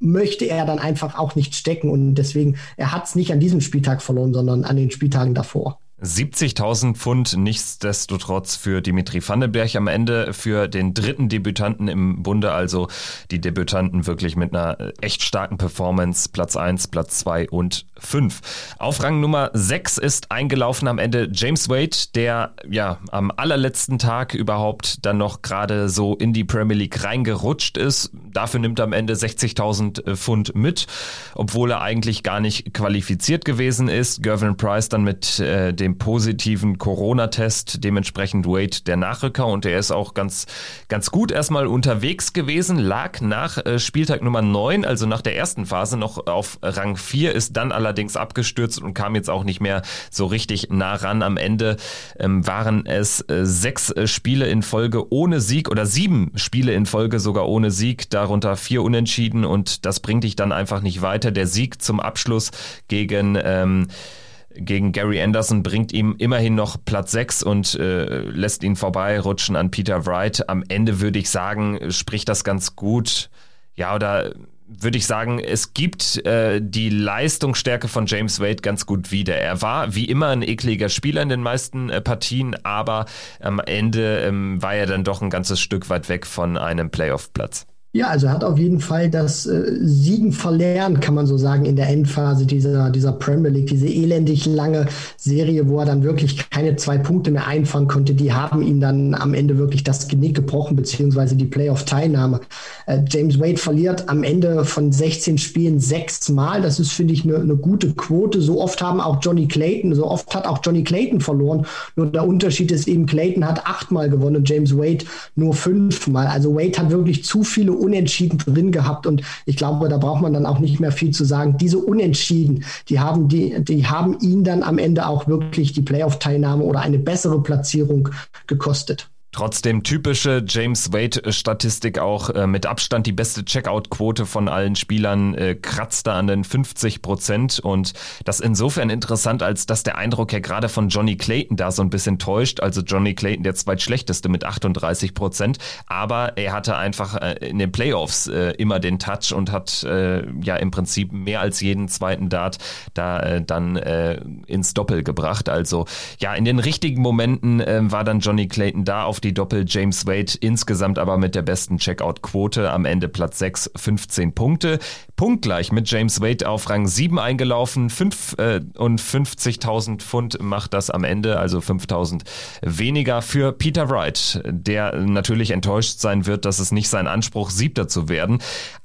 möchte er dann einfach auch nicht stecken. Und deswegen, er hat es nicht an diesem Spieltag verloren, sondern an den Spieltagen davor. 70.000 Pfund nichtsdestotrotz für Dimitri Vandenberg am Ende für den dritten Debütanten im Bunde, also die Debütanten wirklich mit einer echt starken Performance, Platz 1, Platz 2 und 5. Auf Rang Nummer 6 ist eingelaufen am Ende James Wade, der ja am allerletzten Tag überhaupt dann noch gerade so in die Premier League reingerutscht ist. Dafür nimmt er am Ende 60.000 Pfund mit, obwohl er eigentlich gar nicht qualifiziert gewesen ist. Gervin Price dann mit äh, dem dem positiven Corona-Test. Dementsprechend Wade der Nachrücker und er ist auch ganz, ganz gut erstmal unterwegs gewesen, lag nach äh, Spieltag Nummer 9, also nach der ersten Phase noch auf Rang 4, ist dann allerdings abgestürzt und kam jetzt auch nicht mehr so richtig nah ran. Am Ende ähm, waren es äh, sechs äh, Spiele in Folge ohne Sieg oder sieben Spiele in Folge sogar ohne Sieg, darunter vier Unentschieden und das bringt dich dann einfach nicht weiter. Der Sieg zum Abschluss gegen ähm, gegen Gary Anderson bringt ihm immerhin noch Platz 6 und äh, lässt ihn vorbeirutschen an Peter Wright. Am Ende würde ich sagen, spricht das ganz gut. Ja, oder würde ich sagen, es gibt äh, die Leistungsstärke von James Wade ganz gut wieder. Er war wie immer ein ekliger Spieler in den meisten äh, Partien, aber am Ende ähm, war er dann doch ein ganzes Stück weit weg von einem Playoff-Platz. Ja, also hat auf jeden Fall das äh, Siegen verlernt, kann man so sagen, in der Endphase dieser, dieser Premier League, diese elendig lange Serie, wo er dann wirklich keine zwei Punkte mehr einfahren konnte. Die haben ihm dann am Ende wirklich das Genick gebrochen, beziehungsweise die Playoff-Teilnahme. Äh, James Wade verliert am Ende von 16 Spielen sechs Mal. Das ist, finde ich, eine ne gute Quote. So oft haben auch Johnny Clayton, so oft hat auch Johnny Clayton verloren. Nur der Unterschied ist eben, Clayton hat achtmal gewonnen und James Wade nur fünfmal. Also Wade hat wirklich zu viele Unentschieden drin gehabt und ich glaube, da braucht man dann auch nicht mehr viel zu sagen. Diese Unentschieden, die haben, die, die haben ihn dann am Ende auch wirklich die Playoff-Teilnahme oder eine bessere Platzierung gekostet. Trotzdem typische James Wade-Statistik auch äh, mit Abstand die beste Checkout-Quote von allen Spielern äh, kratzt da an den 50 Prozent und das insofern interessant, als dass der Eindruck ja gerade von Johnny Clayton da so ein bisschen täuscht. Also Johnny Clayton der zweitschlechteste mit 38 Prozent, aber er hatte einfach äh, in den Playoffs äh, immer den Touch und hat äh, ja im Prinzip mehr als jeden zweiten Dart da äh, dann äh, ins Doppel gebracht. Also ja, in den richtigen Momenten äh, war dann Johnny Clayton da auf die Doppel James Wade insgesamt aber mit der besten Checkout-Quote am Ende Platz 6, 15 Punkte. Punktgleich mit James Wade auf Rang 7 eingelaufen, 55.000 äh, Pfund macht das am Ende, also 5.000 weniger für Peter Wright, der natürlich enttäuscht sein wird, dass es nicht sein Anspruch, Siebter zu werden.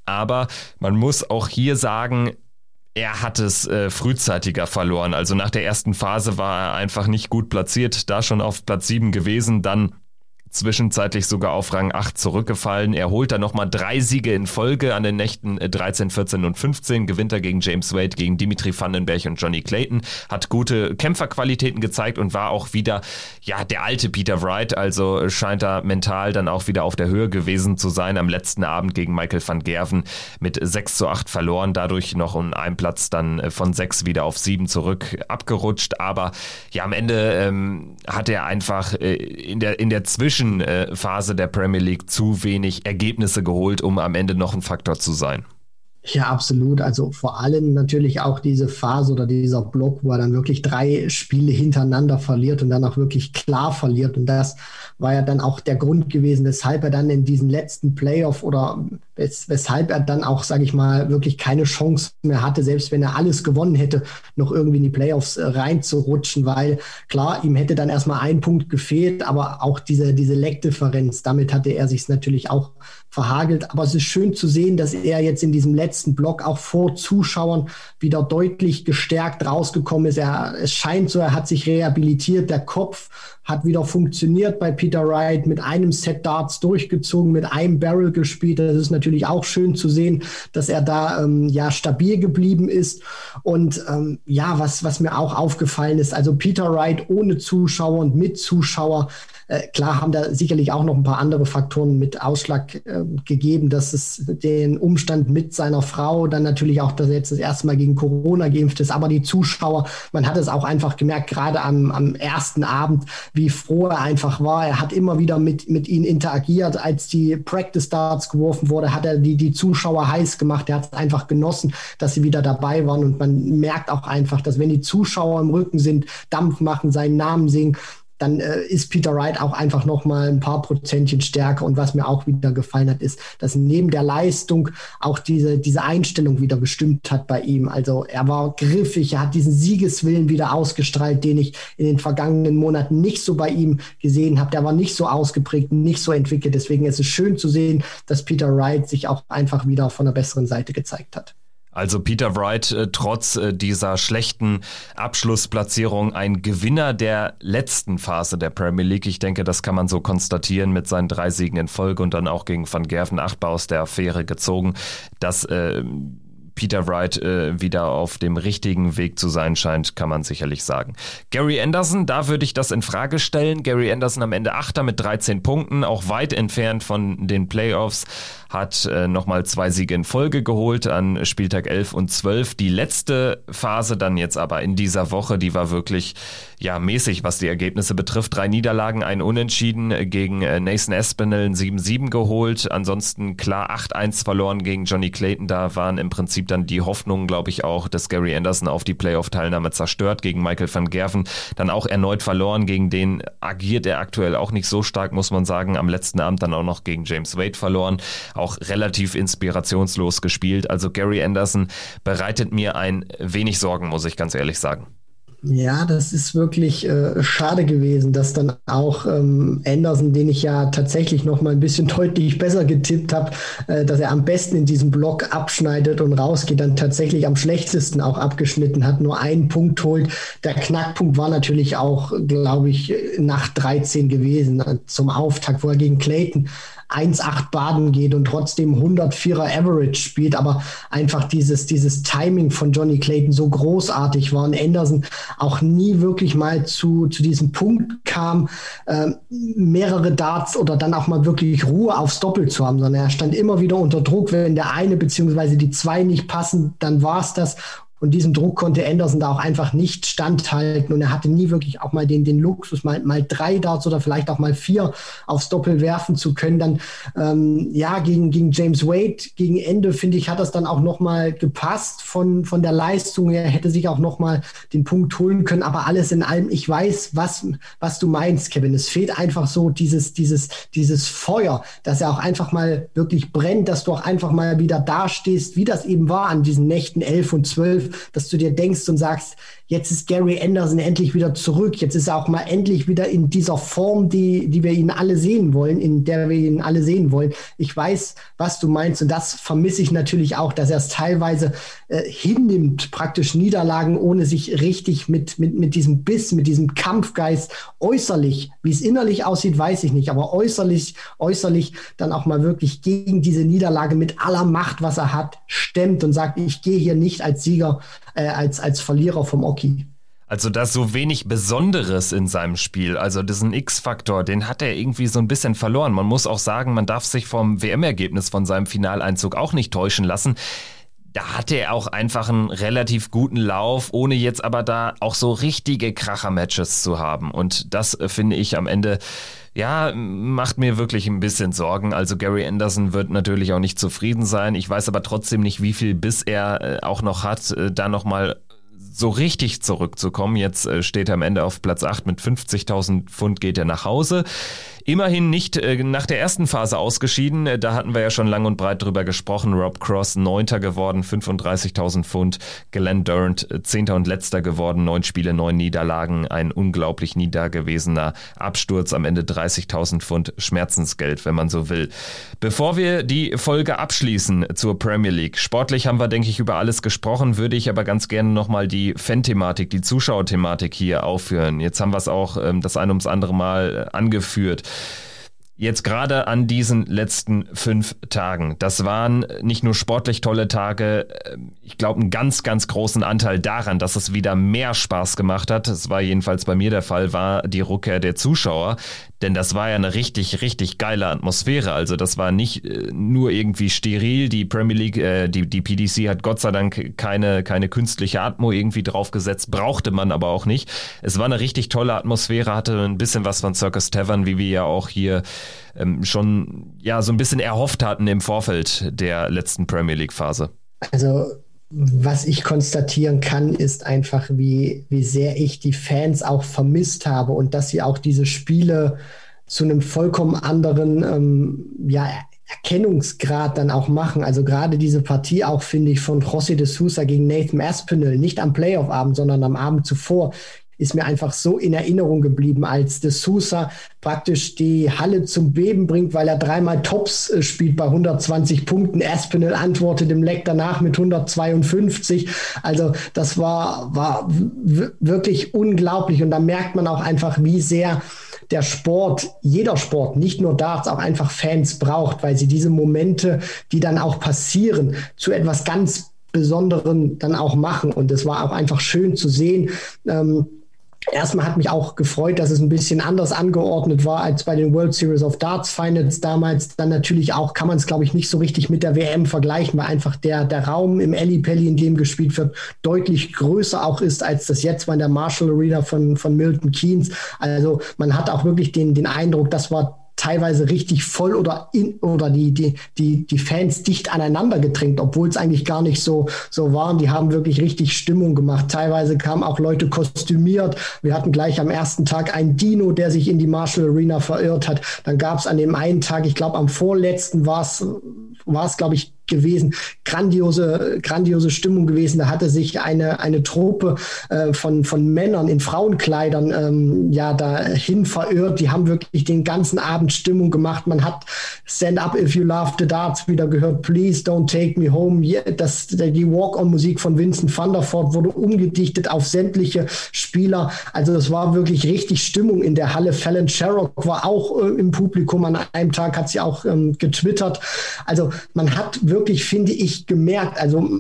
Aber man muss auch hier sagen, er hat es äh, frühzeitiger verloren. Also nach der ersten Phase war er einfach nicht gut platziert, da schon auf Platz 7 gewesen, dann zwischenzeitlich sogar auf Rang 8 zurückgefallen. Er holt dann nochmal drei Siege in Folge an den Nächten 13, äh, 14 und 15, gewinnt er gegen James Wade, gegen Dimitri Vandenberg und Johnny Clayton, hat gute Kämpferqualitäten gezeigt und war auch wieder, ja, der alte Peter Wright, also scheint er mental dann auch wieder auf der Höhe gewesen zu sein. Am letzten Abend gegen Michael van Gerven mit 6 zu 8 verloren, dadurch noch um einen Platz dann äh, von 6 wieder auf 7 zurück abgerutscht, aber ja, am Ende ähm, hat er einfach äh, in der, in der Zwischen Zwischenphase der Premier League zu wenig Ergebnisse geholt, um am Ende noch ein Faktor zu sein. Ja, absolut. Also vor allem natürlich auch diese Phase oder dieser Block, wo er dann wirklich drei Spiele hintereinander verliert und dann auch wirklich klar verliert. Und das war ja dann auch der Grund gewesen, weshalb er dann in diesen letzten Playoff oder wes weshalb er dann auch, sage ich mal, wirklich keine Chance mehr hatte, selbst wenn er alles gewonnen hätte, noch irgendwie in die Playoffs äh, reinzurutschen, weil klar, ihm hätte dann erstmal ein Punkt gefehlt, aber auch diese, diese Leckdifferenz, damit hatte er sich natürlich auch verhagelt. Aber es ist schön zu sehen, dass er jetzt in diesem letzten Block auch vor Zuschauern wieder deutlich gestärkt rausgekommen ist. Er, es scheint so, er hat sich rehabilitiert. Der Kopf hat wieder funktioniert bei Peter Wright, mit einem Set Darts durchgezogen, mit einem Barrel gespielt. Das ist natürlich auch schön zu sehen, dass er da ähm, ja stabil geblieben ist. Und ähm, ja, was, was mir auch aufgefallen ist, also Peter Wright ohne Zuschauer und mit Zuschauer, klar haben da sicherlich auch noch ein paar andere Faktoren mit Ausschlag äh, gegeben, dass es den Umstand mit seiner Frau, dann natürlich auch, dass er jetzt das erste Mal gegen Corona geimpft ist, aber die Zuschauer, man hat es auch einfach gemerkt, gerade am, am ersten Abend, wie froh er einfach war. Er hat immer wieder mit, mit ihnen interagiert. Als die Practice Darts geworfen wurde, hat er die, die Zuschauer heiß gemacht. Er hat es einfach genossen, dass sie wieder dabei waren. Und man merkt auch einfach, dass wenn die Zuschauer im Rücken sind, Dampf machen, seinen Namen singen, dann äh, ist Peter Wright auch einfach noch mal ein paar Prozentchen stärker. Und was mir auch wieder gefallen hat, ist, dass neben der Leistung auch diese, diese Einstellung wieder bestimmt hat bei ihm. Also er war griffig, er hat diesen Siegeswillen wieder ausgestrahlt, den ich in den vergangenen Monaten nicht so bei ihm gesehen habe. Der war nicht so ausgeprägt, nicht so entwickelt. Deswegen ist es schön zu sehen, dass Peter Wright sich auch einfach wieder von der besseren Seite gezeigt hat. Also Peter Wright äh, trotz äh, dieser schlechten Abschlussplatzierung ein Gewinner der letzten Phase der Premier League. Ich denke, das kann man so konstatieren mit seinen drei Siegen in Folge und dann auch gegen Van Gerven achtbar aus der Affäre gezogen. Das äh, Peter Wright äh, wieder auf dem richtigen Weg zu sein scheint, kann man sicherlich sagen. Gary Anderson, da würde ich das in Frage stellen. Gary Anderson am Ende Achter mit 13 Punkten, auch weit entfernt von den Playoffs, hat äh, nochmal zwei Siege in Folge geholt an Spieltag 11 und 12. Die letzte Phase dann jetzt aber in dieser Woche, die war wirklich ja mäßig, was die Ergebnisse betrifft. Drei Niederlagen, ein Unentschieden gegen äh, Nathan Espinel, 7-7 geholt. Ansonsten klar 8-1 verloren gegen Johnny Clayton. Da waren im Prinzip dann die Hoffnungen, glaube ich, auch des Gary Anderson auf die Playoff-Teilnahme zerstört gegen Michael van Gerven. Dann auch erneut verloren, gegen den agiert er aktuell auch nicht so stark, muss man sagen. Am letzten Abend dann auch noch gegen James Wade verloren. Auch relativ inspirationslos gespielt. Also Gary Anderson bereitet mir ein wenig Sorgen, muss ich ganz ehrlich sagen. Ja, das ist wirklich äh, schade gewesen, dass dann auch ähm, Anderson, den ich ja tatsächlich noch mal ein bisschen deutlich besser getippt habe, äh, dass er am besten in diesem Block abschneidet und rausgeht, dann tatsächlich am schlechtesten auch abgeschnitten hat, nur einen Punkt holt. Der Knackpunkt war natürlich auch, glaube ich, nach 13 gewesen, äh, zum Auftakt, wo er gegen Clayton 1,8 baden geht und trotzdem 104er Average spielt, aber einfach dieses, dieses Timing von Johnny Clayton so großartig war und Anderson auch nie wirklich mal zu, zu diesem Punkt kam, äh, mehrere Darts oder dann auch mal wirklich Ruhe aufs Doppel zu haben, sondern er stand immer wieder unter Druck, wenn der eine beziehungsweise die zwei nicht passen, dann war es das und diesem Druck konnte Anderson da auch einfach nicht standhalten. Und er hatte nie wirklich auch mal den, den Luxus, mal, mal drei Darts oder vielleicht auch mal vier aufs Doppel werfen zu können. Dann, ähm, ja, gegen, gegen James Wade, gegen Ende, finde ich, hat das dann auch nochmal gepasst von, von der Leistung. Er hätte sich auch nochmal den Punkt holen können. Aber alles in allem, ich weiß, was, was du meinst, Kevin. Es fehlt einfach so dieses, dieses, dieses Feuer, dass er auch einfach mal wirklich brennt, dass du auch einfach mal wieder dastehst, wie das eben war an diesen Nächten 11 und 12 dass du dir denkst und sagst, jetzt ist Gary Anderson endlich wieder zurück. Jetzt ist er auch mal endlich wieder in dieser Form, die, die wir ihn alle sehen wollen, in der wir ihn alle sehen wollen. Ich weiß, was du meinst und das vermisse ich natürlich auch, dass er es teilweise äh, hinnimmt, praktisch Niederlagen, ohne sich richtig mit, mit, mit diesem Biss, mit diesem Kampfgeist äußerlich, wie es innerlich aussieht, weiß ich nicht, aber äußerlich, äußerlich dann auch mal wirklich gegen diese Niederlage mit aller Macht, was er hat, stemmt und sagt, ich gehe hier nicht als Sieger, äh, als, als Verlierer vom Oki. Also das so wenig Besonderes in seinem Spiel, also diesen X-Faktor, den hat er irgendwie so ein bisschen verloren. Man muss auch sagen, man darf sich vom WM-Ergebnis von seinem Finaleinzug auch nicht täuschen lassen. Da hatte er auch einfach einen relativ guten Lauf, ohne jetzt aber da auch so richtige Kracher-Matches zu haben. Und das äh, finde ich am Ende ja, macht mir wirklich ein bisschen Sorgen. Also Gary Anderson wird natürlich auch nicht zufrieden sein. Ich weiß aber trotzdem nicht, wie viel Biss er äh, auch noch hat, äh, da nochmal so richtig zurückzukommen. Jetzt steht er am Ende auf Platz 8 mit 50.000 Pfund geht er nach Hause. Immerhin nicht äh, nach der ersten Phase ausgeschieden. Äh, da hatten wir ja schon lang und breit drüber gesprochen. Rob Cross Neunter geworden, 35.000 Pfund. Glenn Durant äh, Zehnter und Letzter geworden, neun Spiele, neun Niederlagen. Ein unglaublich nie Absturz. Am Ende 30.000 Pfund Schmerzensgeld, wenn man so will. Bevor wir die Folge abschließen zur Premier League. Sportlich haben wir, denke ich, über alles gesprochen. Würde ich aber ganz gerne nochmal die Fan-Thematik, die Zuschauerthematik hier aufführen. Jetzt haben wir es auch ähm, das ein ums andere Mal angeführt. Jetzt gerade an diesen letzten fünf Tagen. Das waren nicht nur sportlich tolle Tage, ähm, ich glaube, einen ganz, ganz großen Anteil daran, dass es wieder mehr Spaß gemacht hat. Das war jedenfalls bei mir der Fall, war die Rückkehr der Zuschauer. Denn das war ja eine richtig, richtig geile Atmosphäre. Also das war nicht äh, nur irgendwie steril. Die Premier League, äh, die, die PDC hat Gott sei Dank keine, keine künstliche Atmo irgendwie draufgesetzt, brauchte man aber auch nicht. Es war eine richtig tolle Atmosphäre, hatte ein bisschen was von Circus Tavern, wie wir ja auch hier ähm, schon ja so ein bisschen erhofft hatten im Vorfeld der letzten Premier League Phase. Also was ich konstatieren kann, ist einfach, wie, wie sehr ich die Fans auch vermisst habe und dass sie auch diese Spiele zu einem vollkommen anderen ähm, ja, Erkennungsgrad dann auch machen. Also gerade diese Partie auch, finde ich, von José de Sousa gegen Nathan Aspinall, nicht am Playoff-Abend, sondern am Abend zuvor, ist mir einfach so in Erinnerung geblieben, als De Sousa praktisch die Halle zum Beben bringt, weil er dreimal Tops äh, spielt bei 120 Punkten. Aspinall antwortet im Leck danach mit 152. Also das war, war wirklich unglaublich. Und da merkt man auch einfach, wie sehr der Sport, jeder Sport, nicht nur Darts, auch einfach Fans braucht, weil sie diese Momente, die dann auch passieren, zu etwas ganz Besonderen dann auch machen. Und es war auch einfach schön zu sehen. Ähm, Erstmal hat mich auch gefreut, dass es ein bisschen anders angeordnet war als bei den World Series of Darts Finals damals. Dann natürlich auch kann man es, glaube ich, nicht so richtig mit der WM vergleichen, weil einfach der, der Raum im Eli Pelli, in dem gespielt wird, deutlich größer auch ist, als das jetzt war in der Marshall Arena von, von Milton Keynes. Also man hat auch wirklich den, den Eindruck, das war teilweise richtig voll oder in, oder die, die, die, die Fans dicht aneinander gedrängt, obwohl es eigentlich gar nicht so, so waren. Die haben wirklich richtig Stimmung gemacht. Teilweise kamen auch Leute kostümiert. Wir hatten gleich am ersten Tag einen Dino, der sich in die Marshall Arena verirrt hat. Dann gab es an dem einen Tag, ich glaube am vorletzten war es, war es, glaube ich, gewesen, grandiose, grandiose Stimmung gewesen. Da hatte sich eine, eine Truppe äh, von, von Männern in Frauenkleidern ähm, ja dahin verirrt. Die haben wirklich den ganzen Abend Stimmung gemacht. Man hat Stand Up If You Love the Darts wieder gehört, Please Don't Take Me Home. Das, die Walk-on-Musik von Vincent van der Voort wurde umgedichtet auf sämtliche Spieler. Also es war wirklich richtig Stimmung in der Halle. Fallon Sherrock war auch äh, im Publikum. An einem Tag hat sie auch ähm, getwittert. Also man hat wirklich wirklich, finde ich, gemerkt, also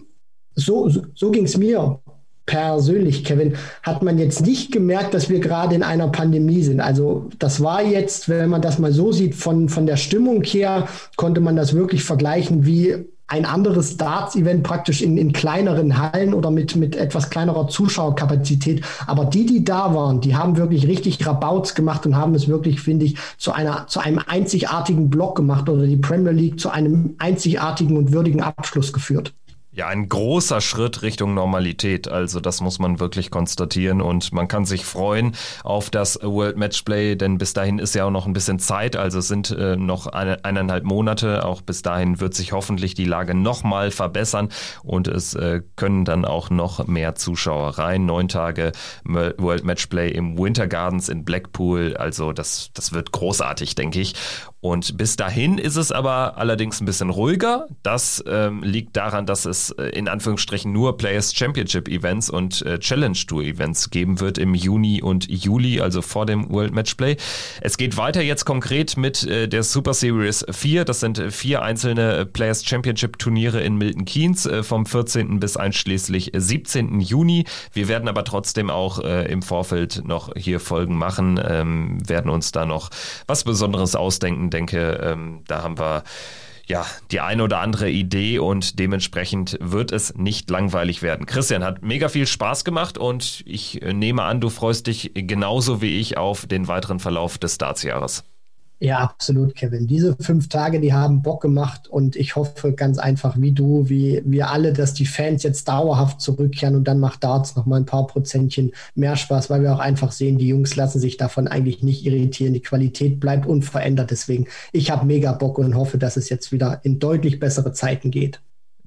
so, so, so ging es mir persönlich, Kevin, hat man jetzt nicht gemerkt, dass wir gerade in einer Pandemie sind. Also das war jetzt, wenn man das mal so sieht, von, von der Stimmung her, konnte man das wirklich vergleichen wie ein anderes Darts-Event praktisch in, in kleineren Hallen oder mit, mit etwas kleinerer Zuschauerkapazität. Aber die, die da waren, die haben wirklich richtig Rabauts gemacht und haben es wirklich, finde ich, zu einer, zu einem einzigartigen Block gemacht oder die Premier League zu einem einzigartigen und würdigen Abschluss geführt. Ja, ein großer Schritt Richtung Normalität. Also das muss man wirklich konstatieren und man kann sich freuen auf das World Matchplay, denn bis dahin ist ja auch noch ein bisschen Zeit. Also es sind äh, noch eine, eineinhalb Monate. Auch bis dahin wird sich hoffentlich die Lage nochmal verbessern und es äh, können dann auch noch mehr Zuschauer rein. Neun Tage World Matchplay im Winter Gardens in Blackpool. Also das, das wird großartig, denke ich. Und bis dahin ist es aber allerdings ein bisschen ruhiger. Das ähm, liegt daran, dass es äh, in Anführungsstrichen nur Players Championship Events und äh, Challenge Tour Events geben wird im Juni und Juli, also vor dem World Matchplay. Es geht weiter jetzt konkret mit äh, der Super Series 4. Das sind vier einzelne Players Championship Turniere in Milton Keynes äh, vom 14. bis einschließlich 17. Juni. Wir werden aber trotzdem auch äh, im Vorfeld noch hier Folgen machen, ähm, werden uns da noch was Besonderes ausdenken denke, ähm, da haben wir ja, die eine oder andere Idee und dementsprechend wird es nicht langweilig werden. Christian hat mega viel Spaß gemacht und ich nehme an, du freust dich genauso wie ich auf den weiteren Verlauf des Startsjahres. Ja, absolut, Kevin. Diese fünf Tage, die haben Bock gemacht und ich hoffe ganz einfach wie du, wie wir alle, dass die Fans jetzt dauerhaft zurückkehren und dann macht Darts noch mal ein paar Prozentchen mehr Spaß, weil wir auch einfach sehen, die Jungs lassen sich davon eigentlich nicht irritieren. Die Qualität bleibt unverändert. Deswegen, ich habe mega Bock und hoffe, dass es jetzt wieder in deutlich bessere Zeiten geht.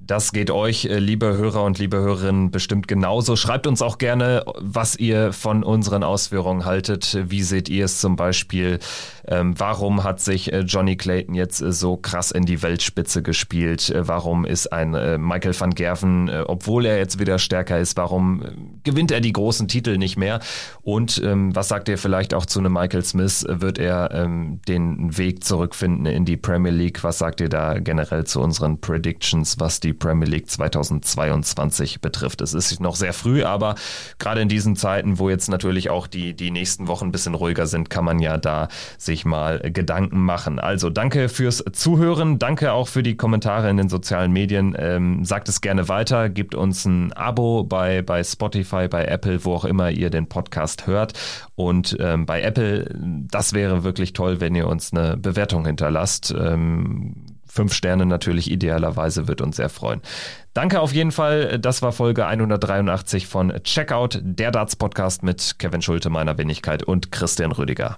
Das geht euch, äh, liebe Hörer und liebe Hörerinnen, bestimmt genauso. Schreibt uns auch gerne, was ihr von unseren Ausführungen haltet. Wie seht ihr es zum Beispiel? Ähm, warum hat sich äh, Johnny Clayton jetzt äh, so krass in die Weltspitze gespielt? Äh, warum ist ein äh, Michael van Gerven, äh, obwohl er jetzt wieder stärker ist, warum gewinnt er die großen Titel nicht mehr? Und ähm, was sagt ihr vielleicht auch zu einem Michael Smith? Wird er ähm, den Weg zurückfinden in die Premier League? Was sagt ihr da generell zu unseren Predictions, was die Premier League 2022 betrifft. Es ist noch sehr früh, aber gerade in diesen Zeiten, wo jetzt natürlich auch die, die nächsten Wochen ein bisschen ruhiger sind, kann man ja da sich mal Gedanken machen. Also danke fürs Zuhören, danke auch für die Kommentare in den sozialen Medien. Ähm, sagt es gerne weiter, gebt uns ein Abo bei, bei Spotify, bei Apple, wo auch immer ihr den Podcast hört. Und ähm, bei Apple, das wäre wirklich toll, wenn ihr uns eine Bewertung hinterlasst. Ähm, Fünf Sterne natürlich idealerweise wird uns sehr freuen. Danke auf jeden Fall. Das war Folge 183 von Checkout, der Darts Podcast mit Kevin Schulte, meiner Wenigkeit und Christian Rüdiger.